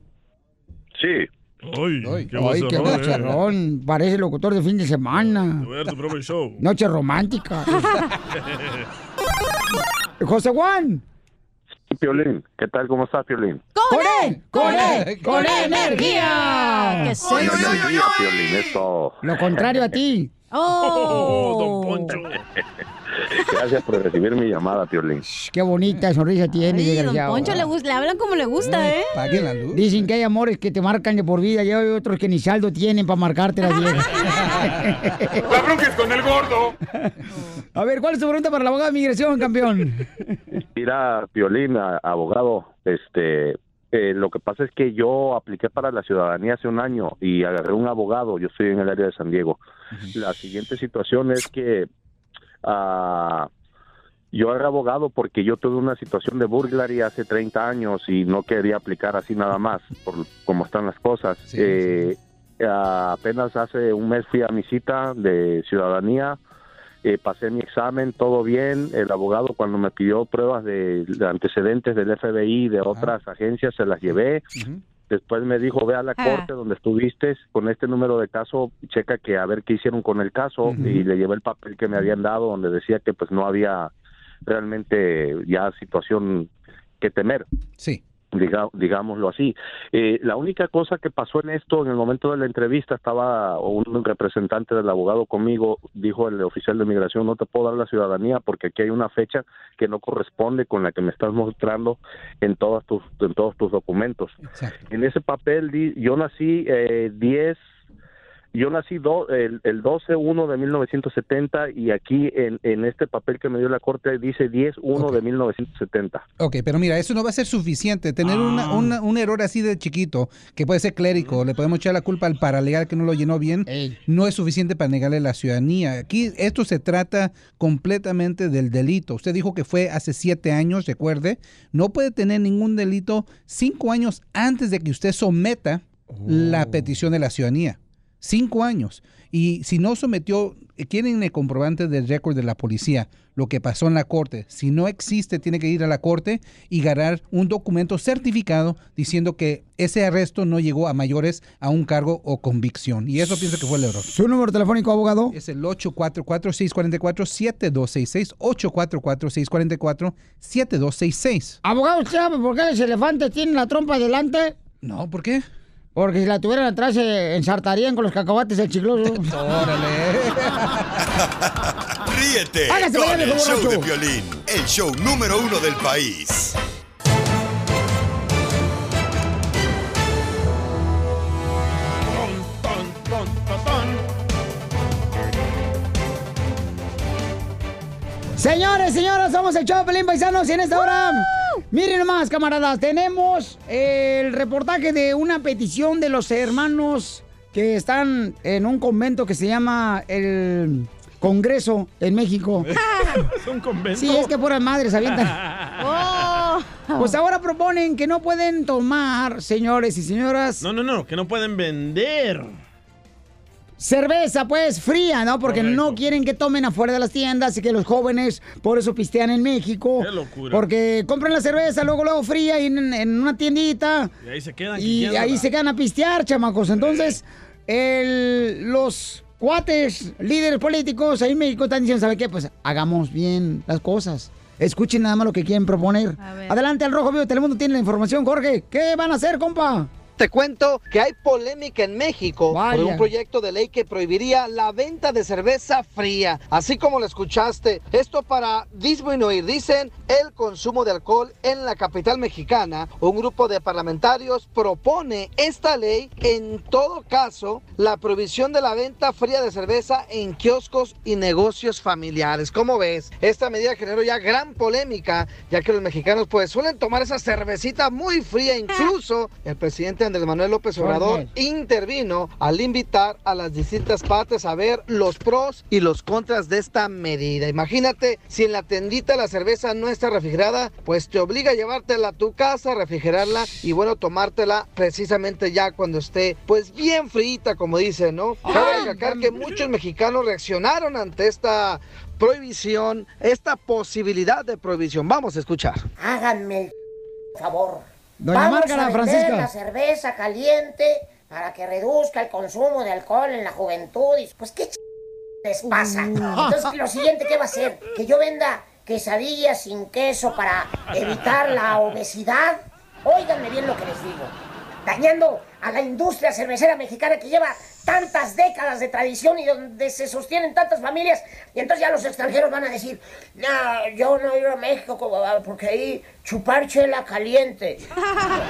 Sí. Ay, qué Ay, qué vocerrón, eh. Parece locutor de fin de semana. Voy a ver tu propio show. Noche romántica. *laughs* José Juan. Piolín, ¿qué tal? ¿Cómo estás, Piolín? ¡Con él! ¡Con él! ¡Con energía! Que soy- Energía, Piolín, eso. Lo contrario a ti. Oh, *laughs* Gracias por recibir mi llamada, Piolín. Qué bonita sonrisa tiene, Ay, don. Poncho le, hablan como le gusta, ¿eh? La luz. Dicen que hay amores que te marcan de por vida y hay otros que ni saldo tienen para marcarte la vida. La *laughs* bronca es con el gordo. A ver, ¿cuál es tu pregunta para la abogada de migración, campeón? Mira, Piolín, a- abogado, este, eh, lo que pasa es que yo apliqué para la ciudadanía hace un año y agarré un abogado. Yo estoy en el área de San Diego. La siguiente situación es que ah, yo agarré abogado porque yo tuve una situación de burglary hace 30 años y no quería aplicar así nada más, por cómo están las cosas. Eh, apenas hace un mes fui a mi cita de ciudadanía. Eh, pasé mi examen, todo bien. El abogado cuando me pidió pruebas de, de antecedentes del FBI y de otras agencias, se las llevé. Después me dijo, ve a la Ah. corte donde estuviste con este número de caso, checa que a ver qué hicieron con el caso y le llevé el papel que me habían dado donde decía que pues no había realmente ya situación que temer Sí. Diga- digámoslo así. Eh, la única cosa que pasó en esto, en el momento de la entrevista, estaba un representante del abogado conmigo, dijo el oficial de migración, no te puedo dar la ciudadanía porque aquí hay una fecha que no corresponde con la que me estás mostrando en todas tus, en todos tus documentos. En ese papel, di- yo nací eh, 10 yo nací do- el, el 12-1 de 1970 y aquí en, en este papel que me dio la corte dice 10-1 de 1970. Ok, pero mira, eso no va a ser suficiente. Tener una- Ah. una- un error así de chiquito, que puede ser clérico, le podemos echar la culpa al paralegal que no lo llenó bien, no es suficiente para negarle la ciudadanía. Aquí esto se trata completamente del delito. Usted dijo que fue hace siete años, recuerde. No puede tener ningún delito cinco años antes de que usted someta la petición de la ciudadanía. Cinco años. Y si no sometió, eh, quieren el comprobante del récord de la policía, lo que pasó en la corte. Si no existe, tiene que ir a la corte y ganar un documento certificado diciendo que ese arresto no llegó a mayores a un cargo o convicción. Y eso pienso que fue el error. ¿Su número telefónico, abogado? Es el 844-644-7266. 844-644-7266. Abogado, ¿usted sabe por qué los elefantes tienen la trompa delante? No, ¿por qué? Porque si la tuvieran atrás se ensartarían con los cacahuates el chicloso. *laughs* Órale. *laughs* Ríete Hágase con el show de. Piolín, el show número uno del país. Señores, señoras, somos el show de Pelín Paisanos y en esta hora, miren nomás, camaradas, tenemos el reportaje de una petición de los hermanos que están en un convento que se llama el Congreso en México. *laughs* Es un convento. Sí, es que puras madres avientan. *laughs* Oh. Pues ahora proponen que no pueden tomar, señores y señoras, No, no, no, que no pueden vender. Cerveza, pues, fría, ¿no? Porque no quieren que tomen afuera de las tiendas y que los jóvenes por eso pistean en México. Qué locura. Porque compran la cerveza, luego, luego fría y en, en una tiendita. Y ahí se quedan. Y ahí se quedan a pistear, chamacos. Entonces, el- los cuates, líderes políticos ahí en México están diciendo, ¿sabe qué? Pues hagamos bien las cosas. Escuchen nada más lo que quieren proponer. Adelante, al Rojo Vivo Telemundo tiene la información, Jorge. ¿Qué van a hacer, compa? Te cuento que hay polémica en México Vaya. por un proyecto de ley que prohibiría la venta de cerveza fría, así como lo escuchaste. Esto para disminuir, dicen, el consumo de alcohol en la capital mexicana. Un grupo de parlamentarios propone esta ley, en todo caso, la prohibición de la venta fría de cerveza en kioscos y negocios familiares. ¿Cómo ves? Esta medida generó ya gran polémica, ya que los mexicanos pues suelen tomar esa cervecita muy fría, incluso el presidente Andrés Manuel López Obrador intervino al invitar a las distintas partes a ver los pros y los contras de esta medida. Imagínate si en la tendita la cerveza no está refrigerada, pues te obliga a llevártela a tu casa, refrigerarla y bueno, tomártela precisamente ya cuando esté pues bien frita, como dicen, ¿no? Cabe recalcar que muchos mexicanos reaccionaron ante esta prohibición, esta posibilidad de prohibición. Vamos a escuchar. Háganme el favor. Doña Vamos Márgara a vender Francisca. la cerveza caliente para que reduzca el consumo de alcohol en la juventud. Y, pues, ¿qué ch... les pasa? *laughs* Entonces, lo siguiente, ¿qué va a hacer? ¿Que yo venda quesadillas sin queso para evitar la obesidad? Óiganme bien lo que les digo. Dañando a la industria cervecera mexicana que lleva tantas décadas de tradición y donde se sostienen tantas familias. Y entonces ya los extranjeros van a decir, no, yo no ir a México como- porque ahí chupar chela caliente. *laughs*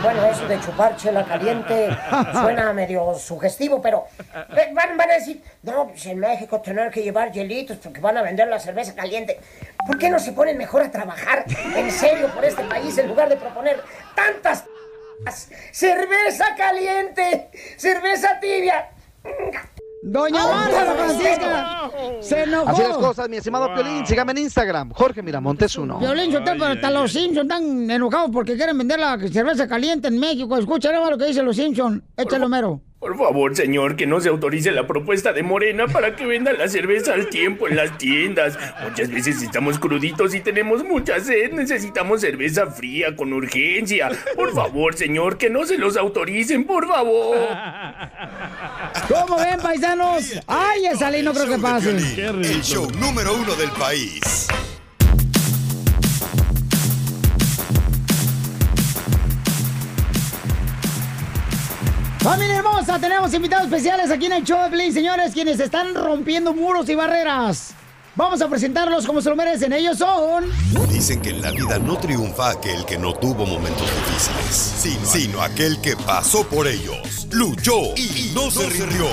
Bueno, eso de chupar chela caliente suena medio sugestivo, pero eh, van, van a decir, no, pues en México tener que llevar hielitos porque van a vender la cerveza caliente. ¿Por qué no se ponen mejor a trabajar en serio por este país en lugar de proponer tantas cerveza caliente, cerveza tibia? Doña Ah, Márgara Francisca se enojó. Así las cosas, mi estimado Piolín. Sígame en Instagram, Jorge Miramontes uno. Violín, Sotelo, pero hasta los Simpsons están enojados porque quieren vender la cerveza caliente en México. Escucha nada más lo que dicen los Simpsons. Échalo, mero. Por favor, señor, que no se autorice la propuesta de Morena para que vendan la cerveza al tiempo en las tiendas. Muchas veces estamos cruditos y tenemos mucha sed. Necesitamos cerveza fría con urgencia. Por favor, señor, que no se los autoricen, por favor. ¿Cómo ven, paisanos? Ay, esa ley no creo que pase. El show número uno del país. Familia hermosa, tenemos invitados especiales aquí en el show de Pelín, señores, quienes están rompiendo muros y barreras. Vamos a presentarlos como se lo merecen. Ellos son... Dicen que en la vida no triunfa aquel que no tuvo momentos difíciles, sino aquel que pasó por ellos, luchó y no se rindió.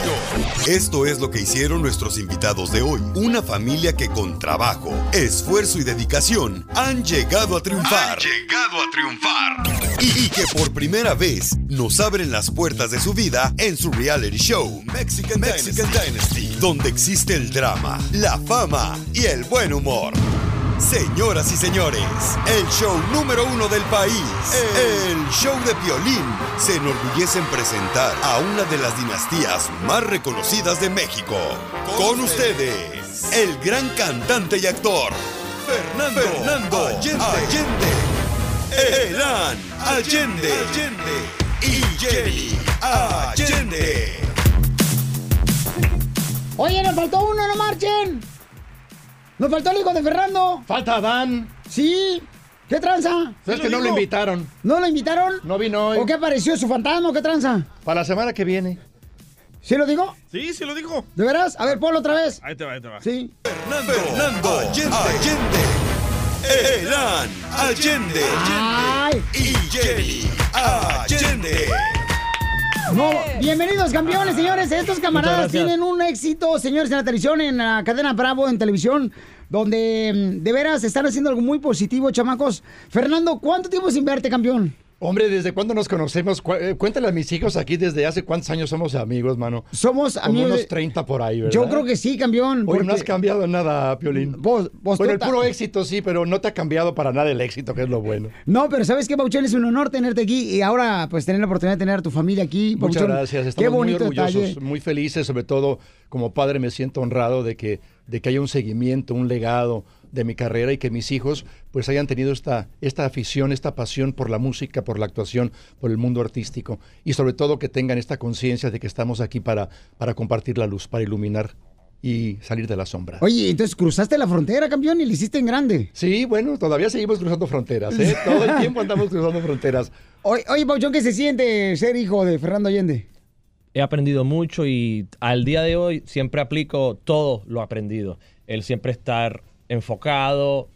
Esto es lo que hicieron nuestros invitados de hoy. Una familia que con trabajo, esfuerzo y dedicación han llegado a triunfar. llegado a triunfar. Y, y que por primera vez nos abren las puertas de su vida en su reality show, Mexican, Mexican Dynasty, donde existe el drama, la fama y el buen humor. Señoras y señores, el show número uno del país, el show de violín, se enorgullece en presentar a una de las dinastías más reconocidas de México. Con ustedes, el gran cantante y actor, Fernando, Fernando Allende, Allende, Elan Allende, y Jenny Allende. Oye, nos faltó uno, no marchen. Nos faltó el hijo de Fernando. Falta Dan. Sí. ¿Qué tranza? ¿Sabes que no lo invitaron? ¿No lo invitaron? No vino hoy. ¿O qué apareció su fantasma qué tranza? Para la semana que viene. ¿Sí lo digo? Sí, sí lo dijo. ¿De veras? A ver, ponlo otra vez. Ahí te va, ahí te va. Sí. Fernando Allende. Elan Allende. Y Jenny Allende. No, bienvenidos campeones, señores. Estos camaradas tienen un éxito, señores, en la televisión, en la cadena Bravo, en televisión, donde mm, de veras están haciendo algo muy positivo, chamacos. Fernando, ¿cuánto tiempo sin verte, campeón? Hombre, ¿desde cuándo nos conocemos? Eh, Cuéntale a mis hijos aquí desde hace cuántos años somos amigos, mano. Somos Como amigos unos de- 30 por ahí, ¿verdad? Yo creo que sí, campeón. Oye, no porque- has cambiado nada, Piolín. Vos, vos bueno, el ta- puro éxito sí, pero no te ha cambiado para nada el éxito, que es lo bueno. No, pero ¿sabes qué, Pauchón? Es un honor tenerte aquí y ahora, pues, tener la oportunidad de tener a tu familia aquí. Muchas gracias, Qué estamos muy orgullosos, detalle. muy felices, sobre todo como padre me siento honrado de que, de que haya un seguimiento, un legado de mi carrera y que mis hijos pues hayan tenido esta, esta afición, esta pasión por la música, por la actuación, por el mundo artístico y sobre todo que tengan esta conciencia de que estamos aquí para, para compartir la luz, para iluminar y salir de la sombra. Oye, entonces cruzaste la frontera, campeón, y le hiciste en grande. Sí, bueno, todavía seguimos cruzando fronteras, ¿eh? *laughs* Todo el tiempo andamos cruzando fronteras. Oye, oye Pauchón, ¿qué se siente ser hijo de Fernando Allende? He aprendido mucho y al día de hoy siempre aplico todo lo aprendido. El siempre estar enfocado,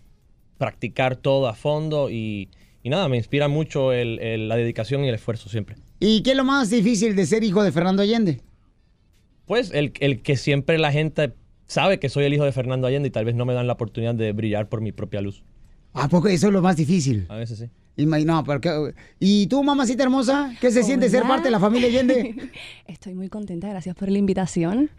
practicar todo a fondo y, y nada, me inspira mucho el- el- la dedicación y el esfuerzo siempre. ¿Y qué es lo más difícil de ser hijo de Fernando Allende? Pues el, el que siempre la gente sabe que soy el hijo de Fernando Allende y tal vez no me dan la oportunidad de brillar por mi propia luz. ¿A poco eso es lo más difícil? A veces sí. Imag- No, porque... ¿Y tú, mamacita hermosa? ¿Qué se siente ser parte de la familia Allende? *laughs* Estoy muy contenta, gracias por la invitación.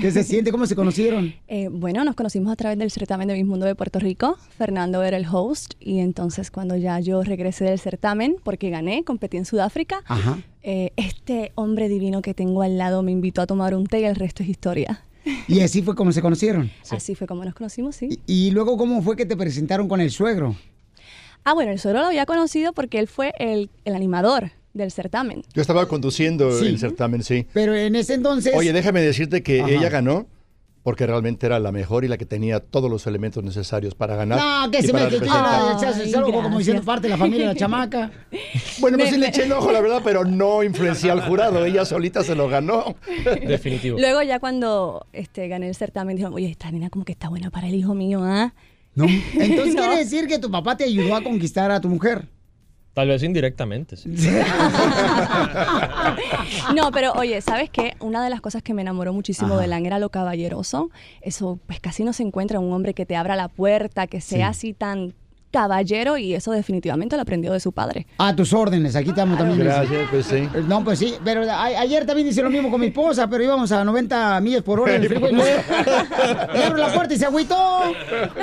¿Qué se siente? ¿Cómo se conocieron? *laughs* Eh, bueno, nos conocimos a través del certamen de Miss Mundo de Puerto Rico. Fernando era el host y entonces cuando ya yo regresé del certamen, porque gané, competí en Sudáfrica, Ajá. eh, este hombre divino que tengo al lado me invitó a tomar un té y el resto es historia. Y así fue como se conocieron. *laughs* Así fue como nos conocimos, sí. Y luego, ¿cómo fue que te presentaron con el suegro? Ah, bueno, el suegro lo había conocido porque él fue el, el animador del certamen. Yo estaba conduciendo Sí. el certamen, sí. Pero en ese entonces... Oye, déjame decirte que Ajá. ella ganó porque realmente era la mejor y la que tenía todos los elementos necesarios para ganar. No, que se me que algo como diciendo parte de la familia de la chamaca. *laughs* Bueno, pues Me- sí le eché el ojo, la verdad, pero no influencié al jurado. Ella solita se lo ganó. *laughs* Definitivo. Luego ya cuando este, gané el certamen dijeron, oye, esta nena como que está buena para el hijo mío, ¿ah? *laughs* No. Entonces No. quiere decir que tu papá te ayudó a conquistar a tu mujer. Tal vez indirectamente, sí. *laughs* No, pero oye, ¿sabes qué? Una de las cosas que me enamoró muchísimo Ajá. de Lan era lo caballeroso. Eso, pues casi no se encuentra un hombre que te abra la puerta, que sea así tan caballero y eso definitivamente lo aprendió de su padre. A tus órdenes, aquí estamos también. Gracias, pues sí. Eh, No, pues sí, pero a- ayer también hice lo mismo con mi esposa, pero íbamos a 90 millas por hora en el freeway. Le abro la puerta y se agüitó.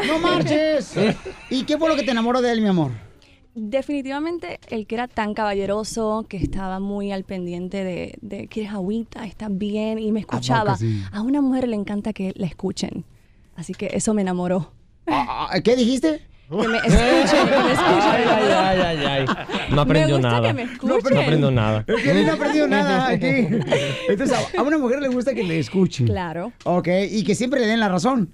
No marches. ¿Y qué fue lo que te enamoró de él, mi amor? Definitivamente el que era tan caballeroso, que estaba muy al pendiente de, de ¿quieres agüita? ¿Estás bien? Y me escuchaba. sí? A una mujer le encanta que la escuchen. Así que eso me enamoró. Ah, ¿Qué dijiste? Que me escuchen, que me escuchen. Ay, ay, ay, ay, ay. No aprendió Me gusta nada. que me escuchen. No aprendió nada. Es que él no ha aprendido nada aquí. Entonces, a- a una mujer le gusta que le escuchen. Claro. Ok, y que siempre le den la razón.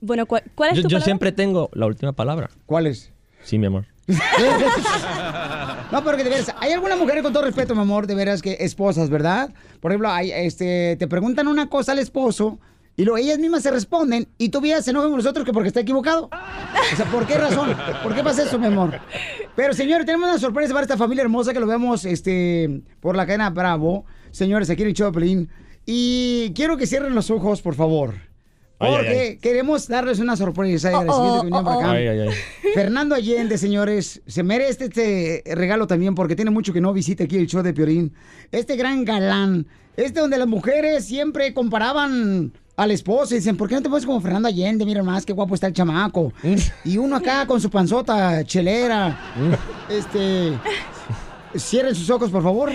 Bueno, ¿cuál, cuál es Yo, tu yo palabra? siempre tengo la última palabra. ¿Cuál es? Sí, mi amor. No, pero que de veras, hay algunas mujeres con todo respeto, mi amor, de veras que esposas, ¿verdad? Por ejemplo, hay, este, te preguntan una cosa al esposo y luego ellas mismas se responden y tú se enojan con nosotros que porque está equivocado. O sea, ¿por qué razón? ¿Por qué pasa eso, mi amor? Pero, señores, tenemos una sorpresa para esta familia hermosa que lo vemos este, por la cadena Bravo. Señores, aquí en el show de Pelín. Y quiero que cierren los ojos, por favor. Ay, ay, Porque ay. queremos darles una sorpresa y agradecimiento que vinieron para acá. Ay, ay, ay. Fernando Allende, señores, se merece este regalo también porque tiene mucho que no visita aquí el show de Piorín. Este gran galán, este donde las mujeres siempre comparaban al esposo y dicen, ¿por qué no te pones como Fernando Allende? Mira más, qué guapo está el chamaco. *laughs* Y uno acá con su panzota chelera. *laughs* Este, cierren sus ojos, por favor.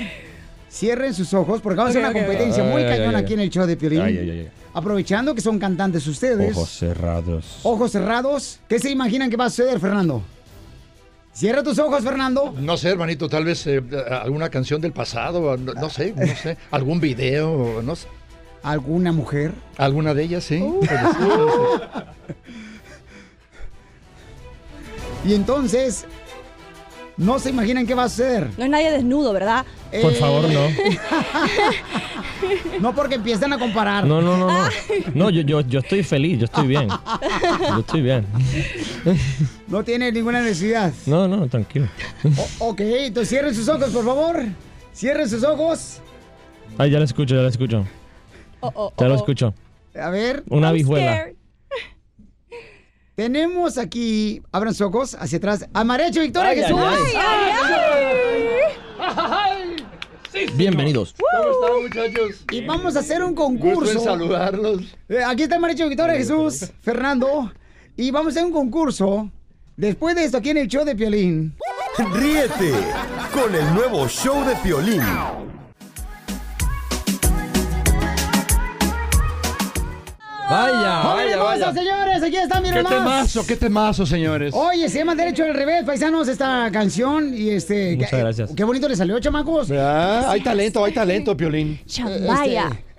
Cierren sus ojos porque vamos a hacer una competencia muy Ay, cañona ay, aquí ay. en el show de Piorín. Ay, ay, ay, ay. Aprovechando que son cantantes ustedes. Ojos cerrados. Ojos cerrados. ¿Qué se imaginan que va a suceder, Fernando? Cierra tus ojos, Fernando. No sé, hermanito, tal vez eh, alguna canción del pasado, no, no sé, no sé, algún video, no sé. ¿Alguna mujer? ¿Alguna de ellas, sí? Uh. Ser. Y entonces, no se imaginan qué va a hacer. No hay nadie desnudo, ¿verdad? Por favor, no. *laughs* No porque empiezan a comparar. No, no, no, no. No, yo, yo, yo estoy feliz, yo estoy bien. Yo estoy bien. No tiene ninguna necesidad. No, no, tranquilo. Ok, entonces cierren sus ojos, por favor. Cierren sus ojos. Ay, ya la escucho, ya la escucho. Ya lo escucho. A ver. Una habichuela. *laughs* Tenemos aquí, abran sus ojos hacia atrás. Amarecho Victoria Ay, Jesús. ay, Bienvenidos. ¿Cómo están, muchachos? Y vamos a hacer un Gusto concurso. en saludarlos. Eh, Aquí está Amarecho Victoria Jesús, Fernando. Y vamos a hacer un concurso. Después de esto, aquí en el show de Piolín. Ríete con el nuevo show de Piolín. Vaya, ¡Familia vaya, hermosa, vaya. señores! Aquí está, miren Qué nomás. temazo, qué temazo, señores. Oye, se llama Derecho al Revés, paisanos, esta canción. Y este. Muchas qué- gracias. Qué bonito le salió, chamacos. Ah, hay talento, hay talento, Piolín. Este,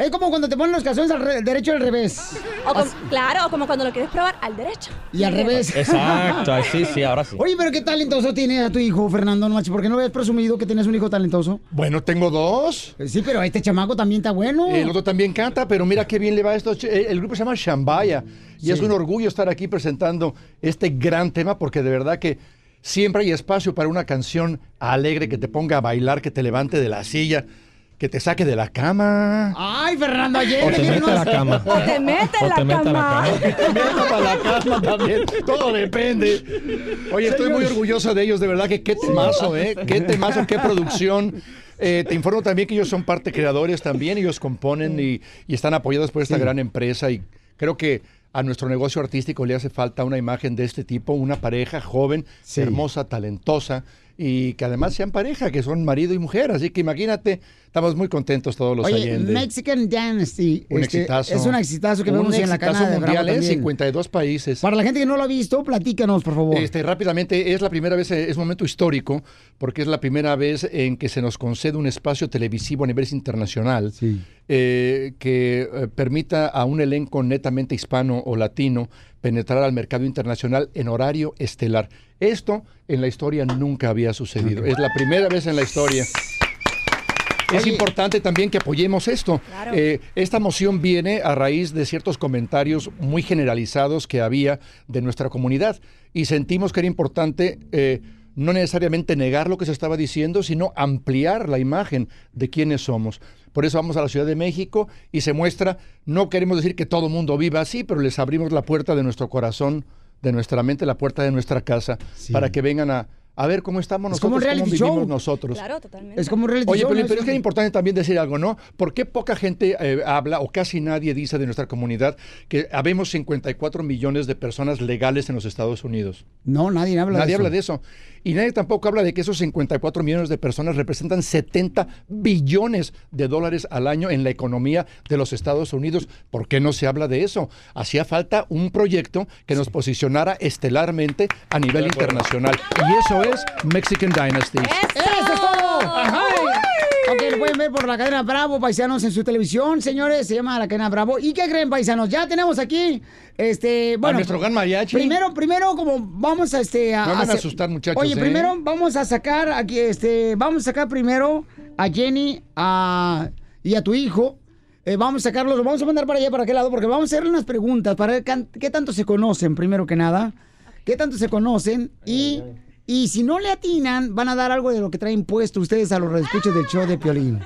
es como cuando te ponen los calzones al re- derecho al revés. O claro, como cuando lo quieres probar al derecho. Y al revés. Exacto, sí, sí, ahora sí. Oye, pero qué talentoso tiene a tu hijo, Fernando, no manches, ¿por qué no habías presumido que tienes un hijo talentoso? Bueno, tengo dos. Sí, pero este chamaco también está bueno. El otro también canta, pero mira qué bien le va a esto. Eh, El grupo se llama Shambaya y es un orgullo estar aquí presentando este gran tema porque de verdad que siempre hay espacio para una canción alegre que te ponga a bailar, que te levante de la silla, que te saque de la cama. Ay, Fernando, ayer. O te mete a la cama. O te mete en O la te mete a la cama. cama. Que *laughs* te meta para la cama también. Todo depende. Oye, estoy muy orgulloso de ellos, de verdad que qué temazo, ¿eh? Qué temazo, qué producción. Eh, te informo también que ellos son parte creadores también, ellos componen y, y están apoyados por esta gran empresa y creo que a nuestro negocio artístico le hace falta una imagen de este tipo, una pareja joven, hermosa, talentosa y que además sean pareja, que son marido y mujer. Así que imagínate, estamos muy contentos todos los Oye, Allende. Mexican Dynasty. Un este, exitazo. Es un exitazo que Un vemos en la canal mundial, ¿eh? también. 52 países. Para la gente que no lo ha visto, platícanos, por favor. Este, rápidamente, es la primera vez, eh, es un momento histórico, porque es la primera vez en que se nos concede un espacio televisivo a nivel internacional eh, que eh, permita a un elenco netamente hispano o latino penetrar al mercado internacional en horario estelar. Esto en la historia nunca había sucedido. Es la primera vez en la historia. Es importante también que apoyemos esto. Claro. Eh, esta moción viene a raíz de ciertos comentarios muy generalizados que había de nuestra comunidad y sentimos que era importante eh, no necesariamente negar lo que se estaba diciendo, sino ampliar la imagen de quiénes somos. Por eso vamos a la Ciudad de México y se muestra, no queremos decir que todo mundo viva así, pero les abrimos la puerta de nuestro corazón, de nuestra mente, la puerta de nuestra casa, para que vengan a, a ver cómo estamos Es como nosotros, un cómo vivimos show. nosotros. Claro, totalmente. Es como un reality Oye, show, pero, ¿no? pero es que es importante también decir algo, ¿no? ¿Por qué poca gente eh, habla o casi nadie dice de nuestra comunidad que habemos 54 millones de personas legales en los Estados Unidos? No, nadie habla nadie de eso. habla de eso. Y nadie tampoco habla de que esos 54 millones de personas representan 70 billones de dólares al año en la economía de los Estados Unidos. ¿Por qué no se habla de eso? Hacía falta un proyecto que nos posicionara estelarmente a nivel internacional. Y eso es Mexican Dynasty. ¡Eso es todo! Ajá. Ver por la cadena Bravo, paisanos, en su televisión, señores. Se llama la cadena Bravo. ¿Y qué creen, paisanos? Ya tenemos aquí, este, bueno... nuestro gran mariachi. Primero, primero, como vamos a, este... No me van a asustar, muchachos, Oye, ¿eh? primero vamos a sacar aquí, este... Vamos a sacar primero a Jenny a, y a tu hijo. Eh, vamos a sacarlos, los vamos a mandar para allá, para aquel lado, porque vamos a hacerle unas preguntas para ver qué tanto se conocen, primero que nada. ¿Qué tanto se conocen? Y, y si no le atinan, van a dar algo de lo que traen puesto ustedes a los redescuchos del show de Piolín.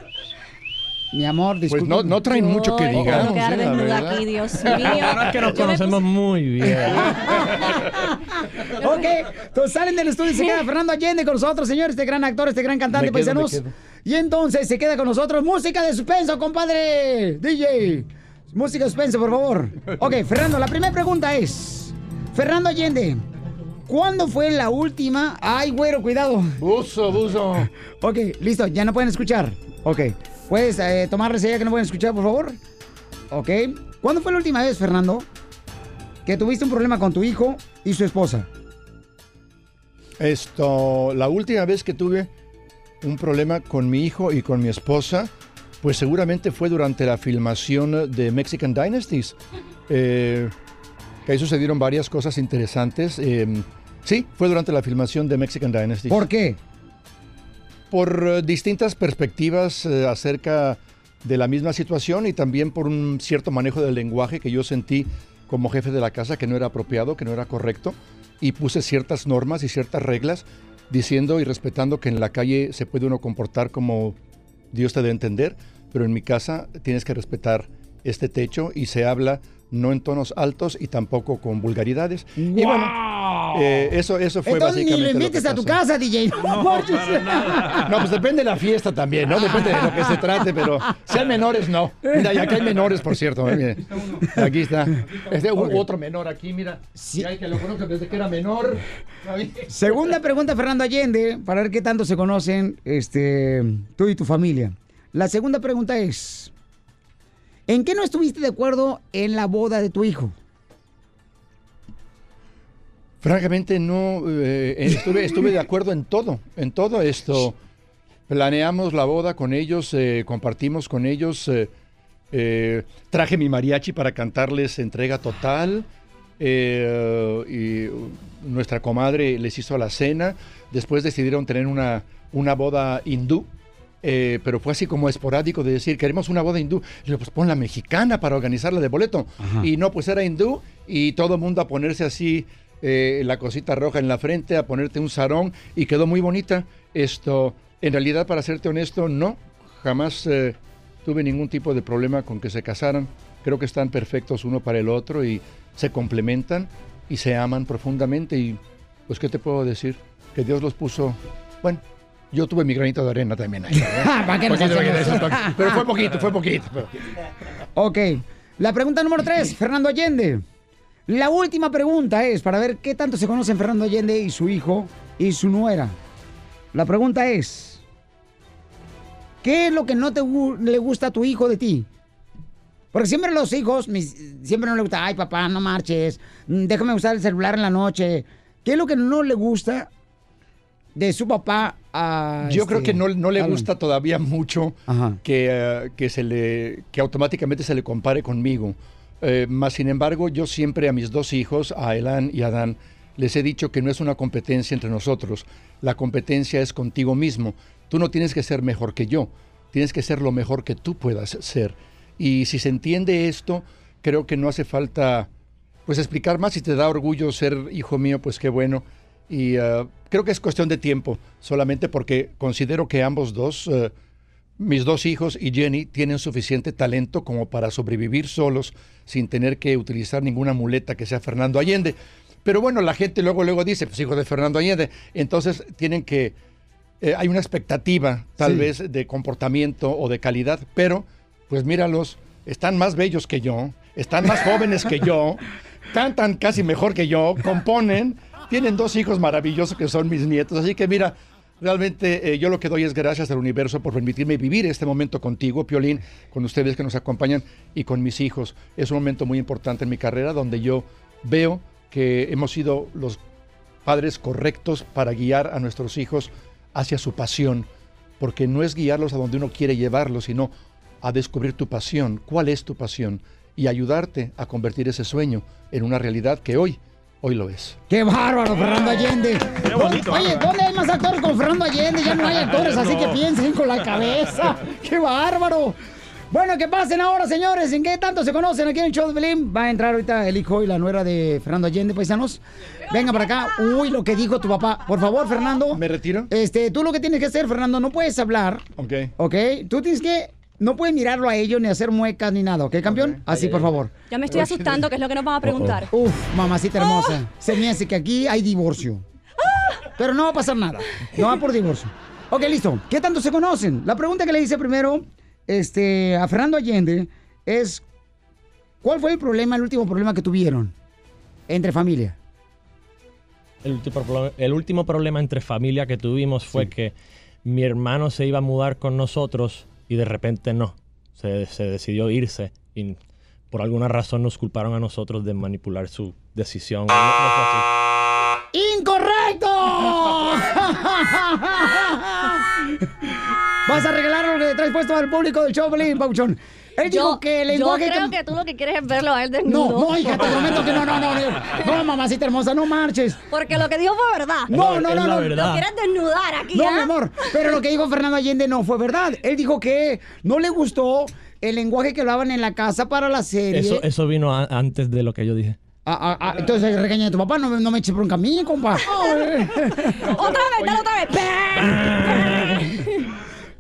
Mi amor, disculpe. Pues no, no traen mucho que digamos. puedo quedar eh, desnuda verdad. aquí, Dios mío. Ahora que nos conocemos muy bien. *laughs* ok, entonces salen del estudio y se queda Fernando Allende con nosotros, señores, este gran actor, este gran cantante, paisanos. Y entonces se queda con nosotros música de suspenso, compadre. DJ. Música de suspenso, por favor. Ok, Fernando, la primera pregunta es: Fernando Allende, ¿cuándo fue la última? Ay, güero, cuidado. Buzo, buzo. Ok, listo, ya no pueden escuchar. Ok, ¿puedes eh, tomarles ella que no pueden escuchar, por favor? Ok. ¿Cuándo fue la última vez, Fernando, que tuviste un problema con tu hijo y su esposa? Esto, la última vez que tuve un problema con mi hijo y con mi esposa, pues seguramente fue durante la filmación de Mexican Dynasties. Eh, que ahí sucedieron varias cosas interesantes. Eh, Sí, fue durante la filmación de Mexican Dynasty. ¿Por qué? Por eh, distintas perspectivas eh, acerca de la misma situación y también por un cierto manejo del lenguaje que yo sentí como jefe de la casa que no era apropiado, que no era correcto, y puse ciertas normas y ciertas reglas diciendo y respetando que en la calle se puede uno comportar como Dios te dé a entender, pero en mi casa tienes que respetar este techo y se habla no en tonos altos y tampoco con vulgaridades. Y bueno, eh, eso, eso fue Entonces ni básicamente que invites a tu pasó. casa, DJ. No, pues depende de la fiesta también, ¿no? Depende de lo que se trate, pero sean menores, no. Mira, y acá hay menores, por cierto. ¿eh? Mire. Aquí está. Este, Ok. Otro menor aquí, mira. Sí. hay que lo conozco desde que era menor. Segunda pregunta, Fernando Allende, para ver qué tanto se conocen este, tú y tu familia. La segunda pregunta es, ¿en qué no estuviste de acuerdo en la boda de tu hijo? Francamente, no eh, estuve, estuve de acuerdo en todo, en todo esto. Planeamos la boda con ellos, eh, compartimos con ellos, eh, eh, traje mi mariachi para cantarles entrega total. eh, y nuestra comadre les hizo la cena. Después decidieron tener una, una boda hindú. Eh, pero fue así como esporádico de decir, queremos una boda hindú. Y yo, pues pon la mexicana para organizarla de boleto. Y no, pues era hindú y todo el mundo a ponerse así eh, la cosita roja en la frente, a ponerte un sarón y quedó muy bonita. Esto, en realidad, para serte honesto, no, jamás eh, tuve ningún tipo de problema con que se casaran. Creo que están perfectos uno para el otro y se complementan y se aman profundamente y pues qué te puedo decir que Dios los puso bueno yo tuve mi granito de arena también ahí. ¿Para Poquito, hacemos? poquito, pero fue poquito fue poquito. *laughs* Ok, la pregunta número tres, Fernando Allende. La última pregunta es para ver qué tanto se conocen Fernando Allende y su hijo y su nuera. La pregunta es, ¿qué es lo que no te le gusta a tu hijo de ti? Porque siempre los hijos, mis- siempre no le gusta, ay papá, no marches, mm, déjame usar el celular en la noche. ¿Qué es lo que no le gusta de su papá a... Yo este, creo que no, no le Alan? gusta todavía mucho que, eh, que, se le, que automáticamente se le compare conmigo. Eh, más sin embargo, yo siempre a mis dos hijos, a Elan y a Dan, les he dicho que no es una competencia entre nosotros. La competencia es contigo mismo. Tú no tienes que ser mejor que yo. Tienes que ser lo mejor que tú puedas ser. Y si se entiende esto, creo que no hace falta pues explicar más. Si te da orgullo ser hijo mío, pues qué bueno. Y eh, creo que es cuestión de tiempo, solamente porque considero que ambos dos, eh, mis dos hijos y Jenny, tienen suficiente talento como para sobrevivir solos sin tener que utilizar ninguna muleta que sea Fernando Allende. Pero bueno, la gente luego, luego dice, pues hijo de Fernando Allende. Entonces tienen que, eh, hay una expectativa tal Sí. vez de comportamiento o de calidad, pero pues míralos, están más bellos que yo, están más jóvenes que yo, *laughs* cantan casi mejor que yo, componen, tienen dos hijos maravillosos que son mis nietos, así que mira, realmente eh, yo lo que doy es gracias al universo por permitirme vivir este momento contigo, Piolín, con ustedes que nos acompañan y con mis hijos. Es un momento muy importante en mi carrera donde yo veo que hemos sido los padres correctos para guiar a nuestros hijos hacia su pasión, porque no es guiarlos a donde uno quiere llevarlos, sino a descubrir tu pasión, cuál es tu pasión, y ayudarte a convertir ese sueño en una realidad que hoy, hoy lo es. ¡Qué bárbaro, Fernando Allende! bonito, Oye. ¿dónde hay más actores con Fernando Allende? Ya no hay actores, así que piensen con la cabeza. *laughs* ¡Qué bárbaro! Bueno, que pasen ahora, señores. ¿En qué tanto se conocen aquí en el show de Belín? Va a entrar ahorita el hijo y la nuera de Fernando Allende, paisanos. Venga para acá. Uy, lo que dijo tu papá. Por favor, Fernando. ¿Me retiro? Este, tú lo que tienes que hacer, Fernando, no puedes hablar. Ok. ¿Ok? Tú tienes que. No puedes mirarlo a ellos ni hacer muecas ni nada, ¿ok, campeón? Así, por favor. Ya me estoy asustando, que es lo que nos van a preguntar. Uf, mamacita hermosa. Se me hace que aquí hay divorcio. Pero no va a pasar nada. No va por divorcio. Ok, listo. ¿Qué tanto se conocen? La pregunta que le hice primero este, a Fernando Allende es: ¿Cuál fue el problema, el último problema que tuvieron entre familia? El último, pro- el último problema entre familia que tuvimos fue que mi hermano se iba a mudar con nosotros y de repente no. Se, se decidió irse y por alguna razón nos culparon a nosotros de manipular su decisión. ¡Incorrecto! *laughs* Vas a regalar lo que traes puesto al público del show, Pelín, Pauchón. Él dijo que el lenguaje Yo creo que- que tú lo que quieres es verlo a él No, desnudo. no, hija, te prometo que no, no, no. No, *laughs* no mamacita hermosa, no marches. Porque lo que dijo fue verdad. No, no, no, no. Lo quieres desnudar aquí, No, ¿ah? mi amor, pero lo que dijo Fernando Allende no fue verdad. Él dijo que no le gustó el lenguaje que hablaban en la casa para la serie. Eso, eso vino a- antes de lo que yo dije. Ah, ah, ah, entonces regaña a tu papá, no, me- no me eches bronca a mí, compa. *laughs* Otra vez, dale otra vez. *laughs*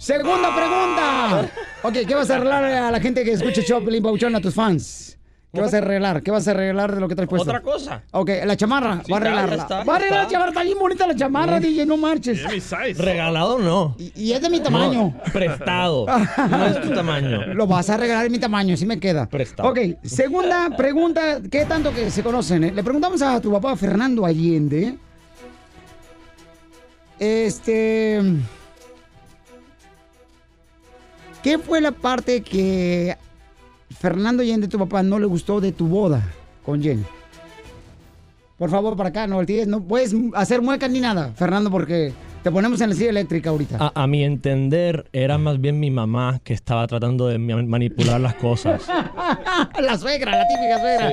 Segunda pregunta. Ok, ¿qué vas a arreglar a la gente que escucha Choplin Pauchón, a tus fans? ¿Qué vas a arreglar? ¿Qué vas a arreglar de lo que traes puesto? Otra cosa. Ok, la chamarra, Sí, va a arreglarla. está, va a arreglar la chamarra, está bien bonita la chamarra, Mm. DJ, no marches. Regalado no. Y es de mi tamaño. No, prestado. No es tu tamaño. Lo vas a regalar en mi tamaño, sí me queda. Prestado. Ok, segunda pregunta, ¿qué tanto que se conocen? eh? Le preguntamos a tu papá Fernando Allende. Este. ¿Qué fue la parte que Fernando Allende, tu papá, no le gustó de tu boda con Jenny? Por favor, para acá, no no puedes hacer muecas ni nada, Fernando, porque te ponemos en la silla eléctrica ahorita. A, a mi entender, era más bien mi mamá que estaba tratando de ma- manipular las cosas. *laughs* la suegra, la típica suegra.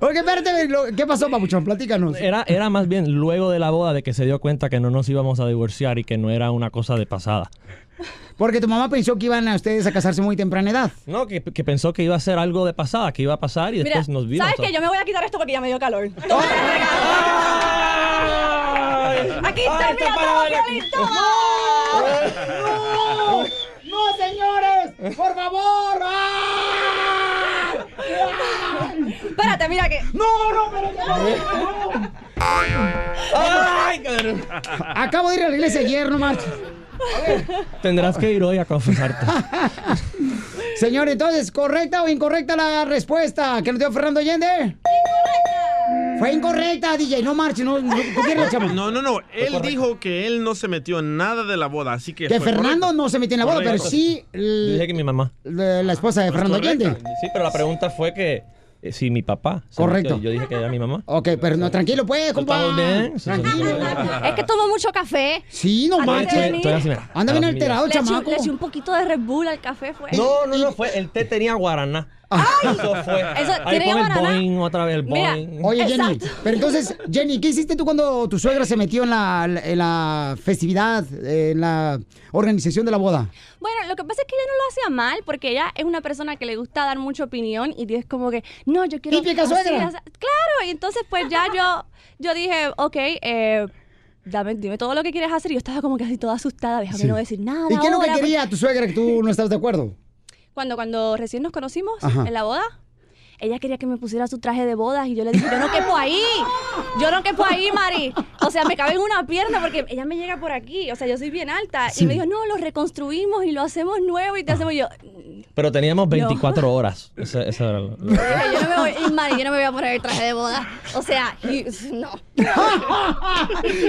Oye, espérate, ¿qué pasó, papuchón? Platícanos. Era, era más bien luego de la boda de que se dio cuenta que no nos íbamos a divorciar y que no era una cosa de pasada. Porque tu mamá pensó que iban a ustedes a casarse muy temprana edad. No, que, que pensó que iba a ser algo de pasada, que iba a pasar y Mira, después nos vimos. ¿sabes qué? Yo me voy a quitar esto porque ya me dio calor. Aquí termina todo, Piolín, toma. ¡No! ¡No, señores! ¡Por favor! ¡Ah! Espérate, mira que. ¡No, no, pero no! ¡Ay, Acabo de ir a la iglesia ayer, no marches. Tendrás que ir hoy a confesarte. *laughs* Señor, entonces, ¿correcta o incorrecta la respuesta que nos dio Fernando Allende? Incorrecta. Fue incorrecta, DJ, no marches, no, no. No, no, no. Él dijo que él no se metió en nada de la boda, así que. Que fue Fernando correcto. no se metió en la boda, pero sí dije que mi mamá. la la esposa de Fernando Allende. Sí, pero la pregunta fue que eh, si mi papá. Correcto. Yo dije que era mi mamá. Ok, pero no, tranquilo, pues, compa. Bien. Sí, sí, Tranquilo. Es que tomo mucho café. Sí, no manches. Anda bien alterado, chamaco. le eché un poquito de Red Bull al café, fue. No, no, no, fue. El té tenía guaraná. Eso fue. Eso, Ahí ¿tiene pon el boing, otra vez el Mira, boing. Oye, Jenny, Exacto. pero entonces, Jenny, ¿qué hiciste tú cuando tu suegra se metió en la, en la festividad, en la organización de la boda? Bueno, lo que pasa es que ella no lo hacía mal porque ella es una persona que le gusta dar mucha opinión y es como que, no, yo quiero... Típica así, suegra. así". Claro, y entonces pues ya yo, yo dije, ok, eh, dame, dime todo lo que quieres hacer y yo estaba como que así toda asustada, déjame Sí. no decir nada ¿Y qué es lo que ahora, quería tu suegra que tú no estabas de acuerdo? Cuando, cuando recién nos conocimos Ajá. en la boda, ella quería que me pusiera su traje de bodas y yo le dije, yo no quepo ahí, yo no quepo ahí, Mari. O sea, me cabe en una pierna porque ella me llega por aquí, o sea, yo soy bien alta. Sí. Y me dijo, no, lo reconstruimos y lo hacemos nuevo y te hacemos y yo. Pero teníamos 24 *laughs* horas. Ese, ese era lo- Yo no me voy, Mari, yo no me voy a poner el traje de boda. O sea, y- no. *laughs*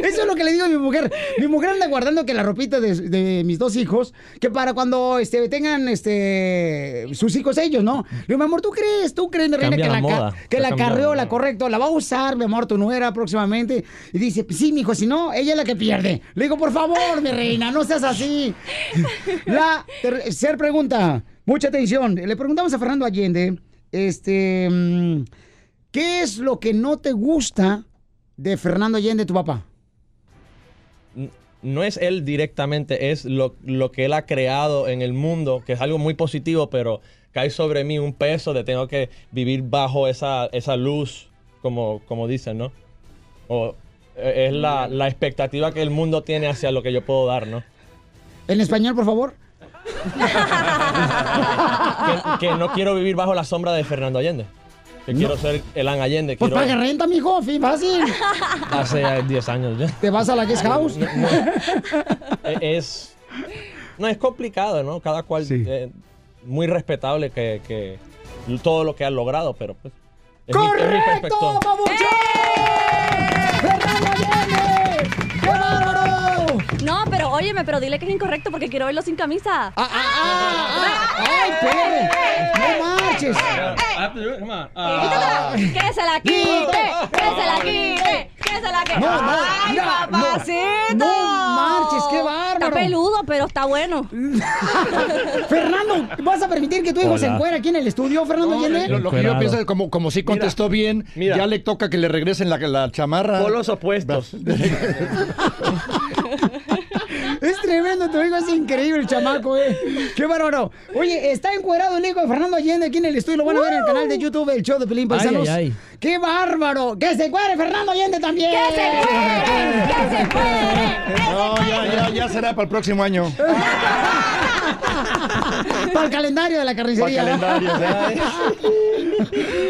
Eso es lo que le digo a mi mujer. Mi mujer anda guardando que la ropita de, de mis dos hijos, que para cuando este, tengan este, sus hijos ellos, ¿no? Le digo, mi amor, ¿tú crees? ¿Tú crees, reina, que la la, moda. que la carriola, correcto, la va a usar, mi amor, tu nuera próximamente? Y dice, sí, mijo, si no, ella es la que pierde. Le digo, por favor, mi reina, no seas así. *laughs* La tercera pregunta, mucha atención. Le preguntamos a Fernando Allende, este, mm, ¿qué es lo que no te gusta de Fernando Allende, tu papá? no es él directamente, es lo, lo que él ha creado en el mundo, que es algo muy positivo, pero cae sobre mí un peso de tengo que vivir bajo esa, esa luz, como, como dicen, ¿no? O eh, es la, la expectativa que el mundo tiene hacia lo que yo puedo dar, ¿no? En español, por favor. Que, que no quiero vivir bajo la sombra de Fernando Allende. Que quiero ser Elan Allende. Pues Quiero, paga renta, mijo, fin fácil. hace 10 años ya. Te vas a la guest house. E- es no es complicado no cada cual eh, muy respetable que, que todo lo que ha logrado pero pues es mi- es mi ¡Correcto, perspectiva. ¡Fernando Allende! ¡Qué bárbaro! No, pero óyeme, pero dile que es incorrecto porque quiero verlo sin camisa. ¡Ay, Pere! ¡No marches! Ah. ¡Que se la quite! ¡Que se la quite! ¡Que se la quite! No, no, ¡Ay, mira, papacito! no marches, qué bárbaro. bárbaro. peludo, pero está bueno. *laughs* Fernando, ¿vas a permitir que tu hijo se encuera aquí en el estudio, Fernando Allende? Lo, lo que yo pienso es como, como si contestó bien, mira. ya le toca que le regresen la, la chamarra. Polos opuestos. *laughs* *laughs* Tu hijo es increíble, el chamaco, eh. Qué bárbaro. Oye, está encuerado el hijo de Fernando Allende aquí en el estudio. Lo van a ver en el canal de YouTube, el show de Pelín Ay, Paisanos. ay, ay. ¡Qué bárbaro! ¡Que se encuere Fernando Allende también! ¡Que se No, ya, ya, ya será para el próximo año. Para el calendario de la carnicería. Para el calendario,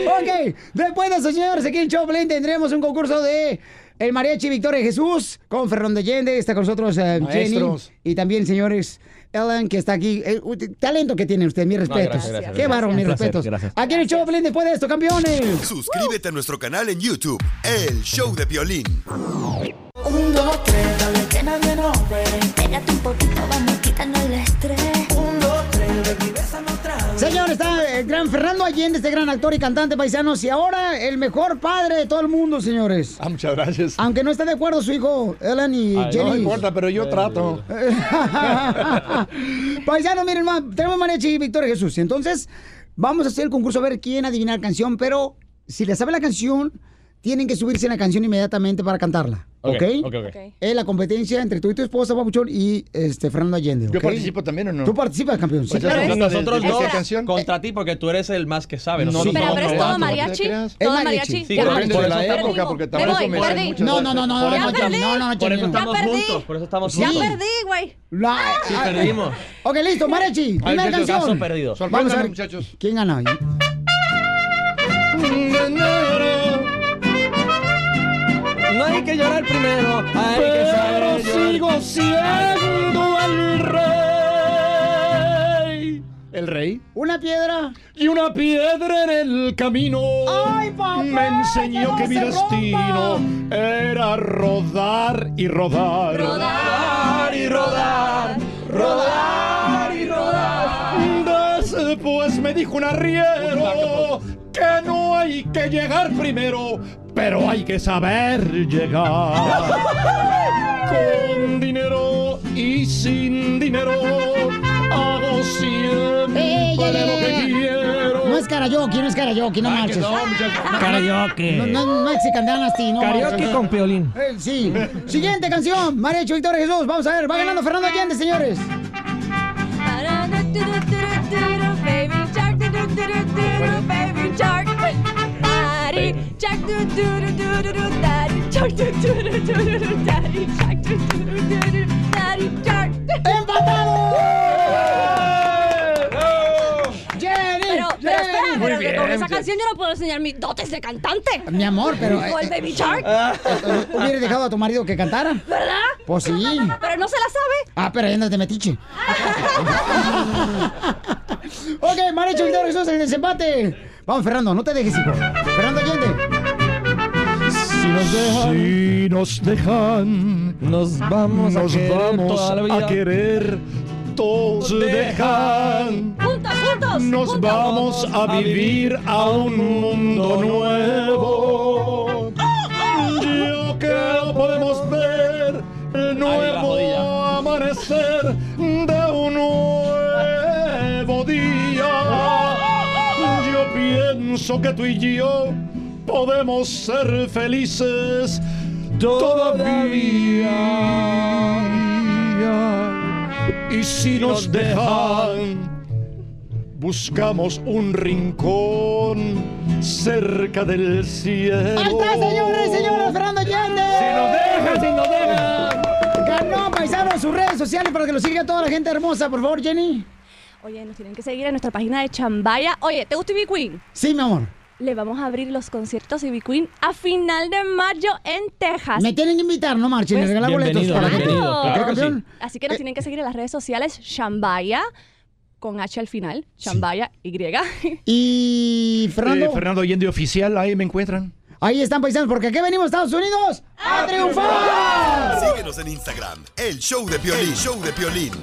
ok, después de eso, señores, aquí en Choplin tendremos un concurso de el mariachi Victoria Jesús con Fernando Allende. Está con nosotros eh, Jenny. Y también, señores, Ellen, que está aquí. Eh, talento que tienen ustedes, mis respetos. gracias, gracias, Qué gracias. bárbaro, mis placer, respetos. gracias. Aquí en el Choplin después de esto, campeones. Suscríbete a nuestro canal en YouTube, El Show de Violín. Un, dos, tres, dale que nadie nos ve. Pégate un poquito, vamos quitando el estrés. Señor, está el gran Fernando Allende, este gran actor y cantante paisanos, y ahora el mejor padre de todo el mundo, señores. Ah, muchas gracias. Aunque no esté de acuerdo su hijo, Ellen y Ay, Jenny. no importa, pero yo trato. *laughs* Paisanos, miren, ma, tenemos mariachi y Victoria Jesús. Entonces, vamos a hacer el concurso a ver quién adivina la canción, pero si le sabe la canción, tienen que subirse en la canción inmediatamente para cantarla. ¿Ok? Ok, ok, ok. Es la competencia entre tú y tu esposa, Papuchón, y este, Fernando Allende. ¿Yo participo también o no? Tú participas, campeón. Sí, Pues ya claro. Nosotros de- de dos canción. contra ti porque tú eres el más que sabe. No, Nosotros Pero, no, pero es no, todo no, mariachi. Todo mariachi. mariachi. Sí, Ya. Depende de la época, porque también me perdí. muchas No, no, no, no, no, no, no, no, no, Por eso estamos Ya juntos. Por eso estamos Ya juntos. perdí, güey. La- Sí, ah, perdimos. Ok, listo, mariachi. Primera canción. Vamos a ver muchachos. quién gana. No hay que llorar primero. Hay que saber llorar. siendo el rey. ¿El rey? Una piedra. Y una piedra en el camino ¡Ay, papá! me enseñó ¡Que mi destino rompa! era rodar y rodar. Rodar y rodar. Rodar y rodar. Después me dijo un arriero que no hay que llegar primero, pero hay que saber llegar. Con dinero y sin dinero hago siempre lo que quiero. No es karaoke, no es karaoke, no marches. no, muchachos. Karaoke. No, no, no Mexican Dynasty, no Karaoke con Piolín. Eh, sí. Siguiente canción. Mariachi Victoria Jesús. Vamos a ver. Va ganando Fernando Allende, señores. Baby do, do, do, do, baby shark. Daddy shark, do, do, do, do, do, do, daddy shark, do, do, do, do, do, do, daddy shark, do, do, do, do, do, daddy shark. ¡Empatado! Pero, espera, pero bien, con esa canción yo no puedo enseñar mis dotes de cantante. Mi amor, pero. O el eh, Baby Shark, ¿Hubieras dejado a tu marido que cantara? ¿verdad? Pues sí. Pero no se la sabe. Ah, pero ahí andas de metiche. ok, Mariachi Victoria Jesús, el desempate. Vamos, Fernando, no te dejes, hijo. Fernando Allende. Si nos dejan, si nos dejan, Nos vamos a querer vamos toda la vida. a querer. Todos dejan, Juntos, nos juntos. vamos a vivir a un mundo nuevo. *laughs* Yo creo podemos ver el nuevo amanecer de un nuevo día. *laughs* Yo pienso que tú y yo podemos ser felices todavía. Y si nos dejan, buscamos un rincón cerca del cielo. Ahí está, señores, señores, Fernando Allende. Si nos dejan, si nos dejan. Ganó, paisano, sus redes sociales para que lo siga toda la gente hermosa, por favor, Jenny. Oye, nos tienen que seguir en nuestra página de Chambaya. Oye, ¿te gusta Ivy Queen? Sí, mi amor. Le vamos a abrir los conciertos Ivy Queen a final de mayo en Texas. Me tienen que invitar, no marchen, y Pues, regalar boletos para claro ¿Ok, que sí. campeón? Así que nos tienen que seguir en las redes sociales Shambaya con H al final, Shambaya Y. *laughs* Y Fernando, Eh, Fernando Allende Oficial, ahí me encuentran. ahí están paisanos, porque aquí venimos, Estados Unidos, a triunfar. Síguenos en Instagram, El Show de Violín. El Show de Violín.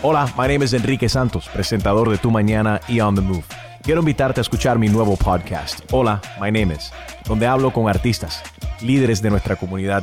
Hola, my name is Enrique Santos, presentador de Tu Mañana y On the Move. Quiero invitarte a escuchar mi nuevo podcast, Hola, my name is, donde hablo con artistas, líderes de nuestra comunidad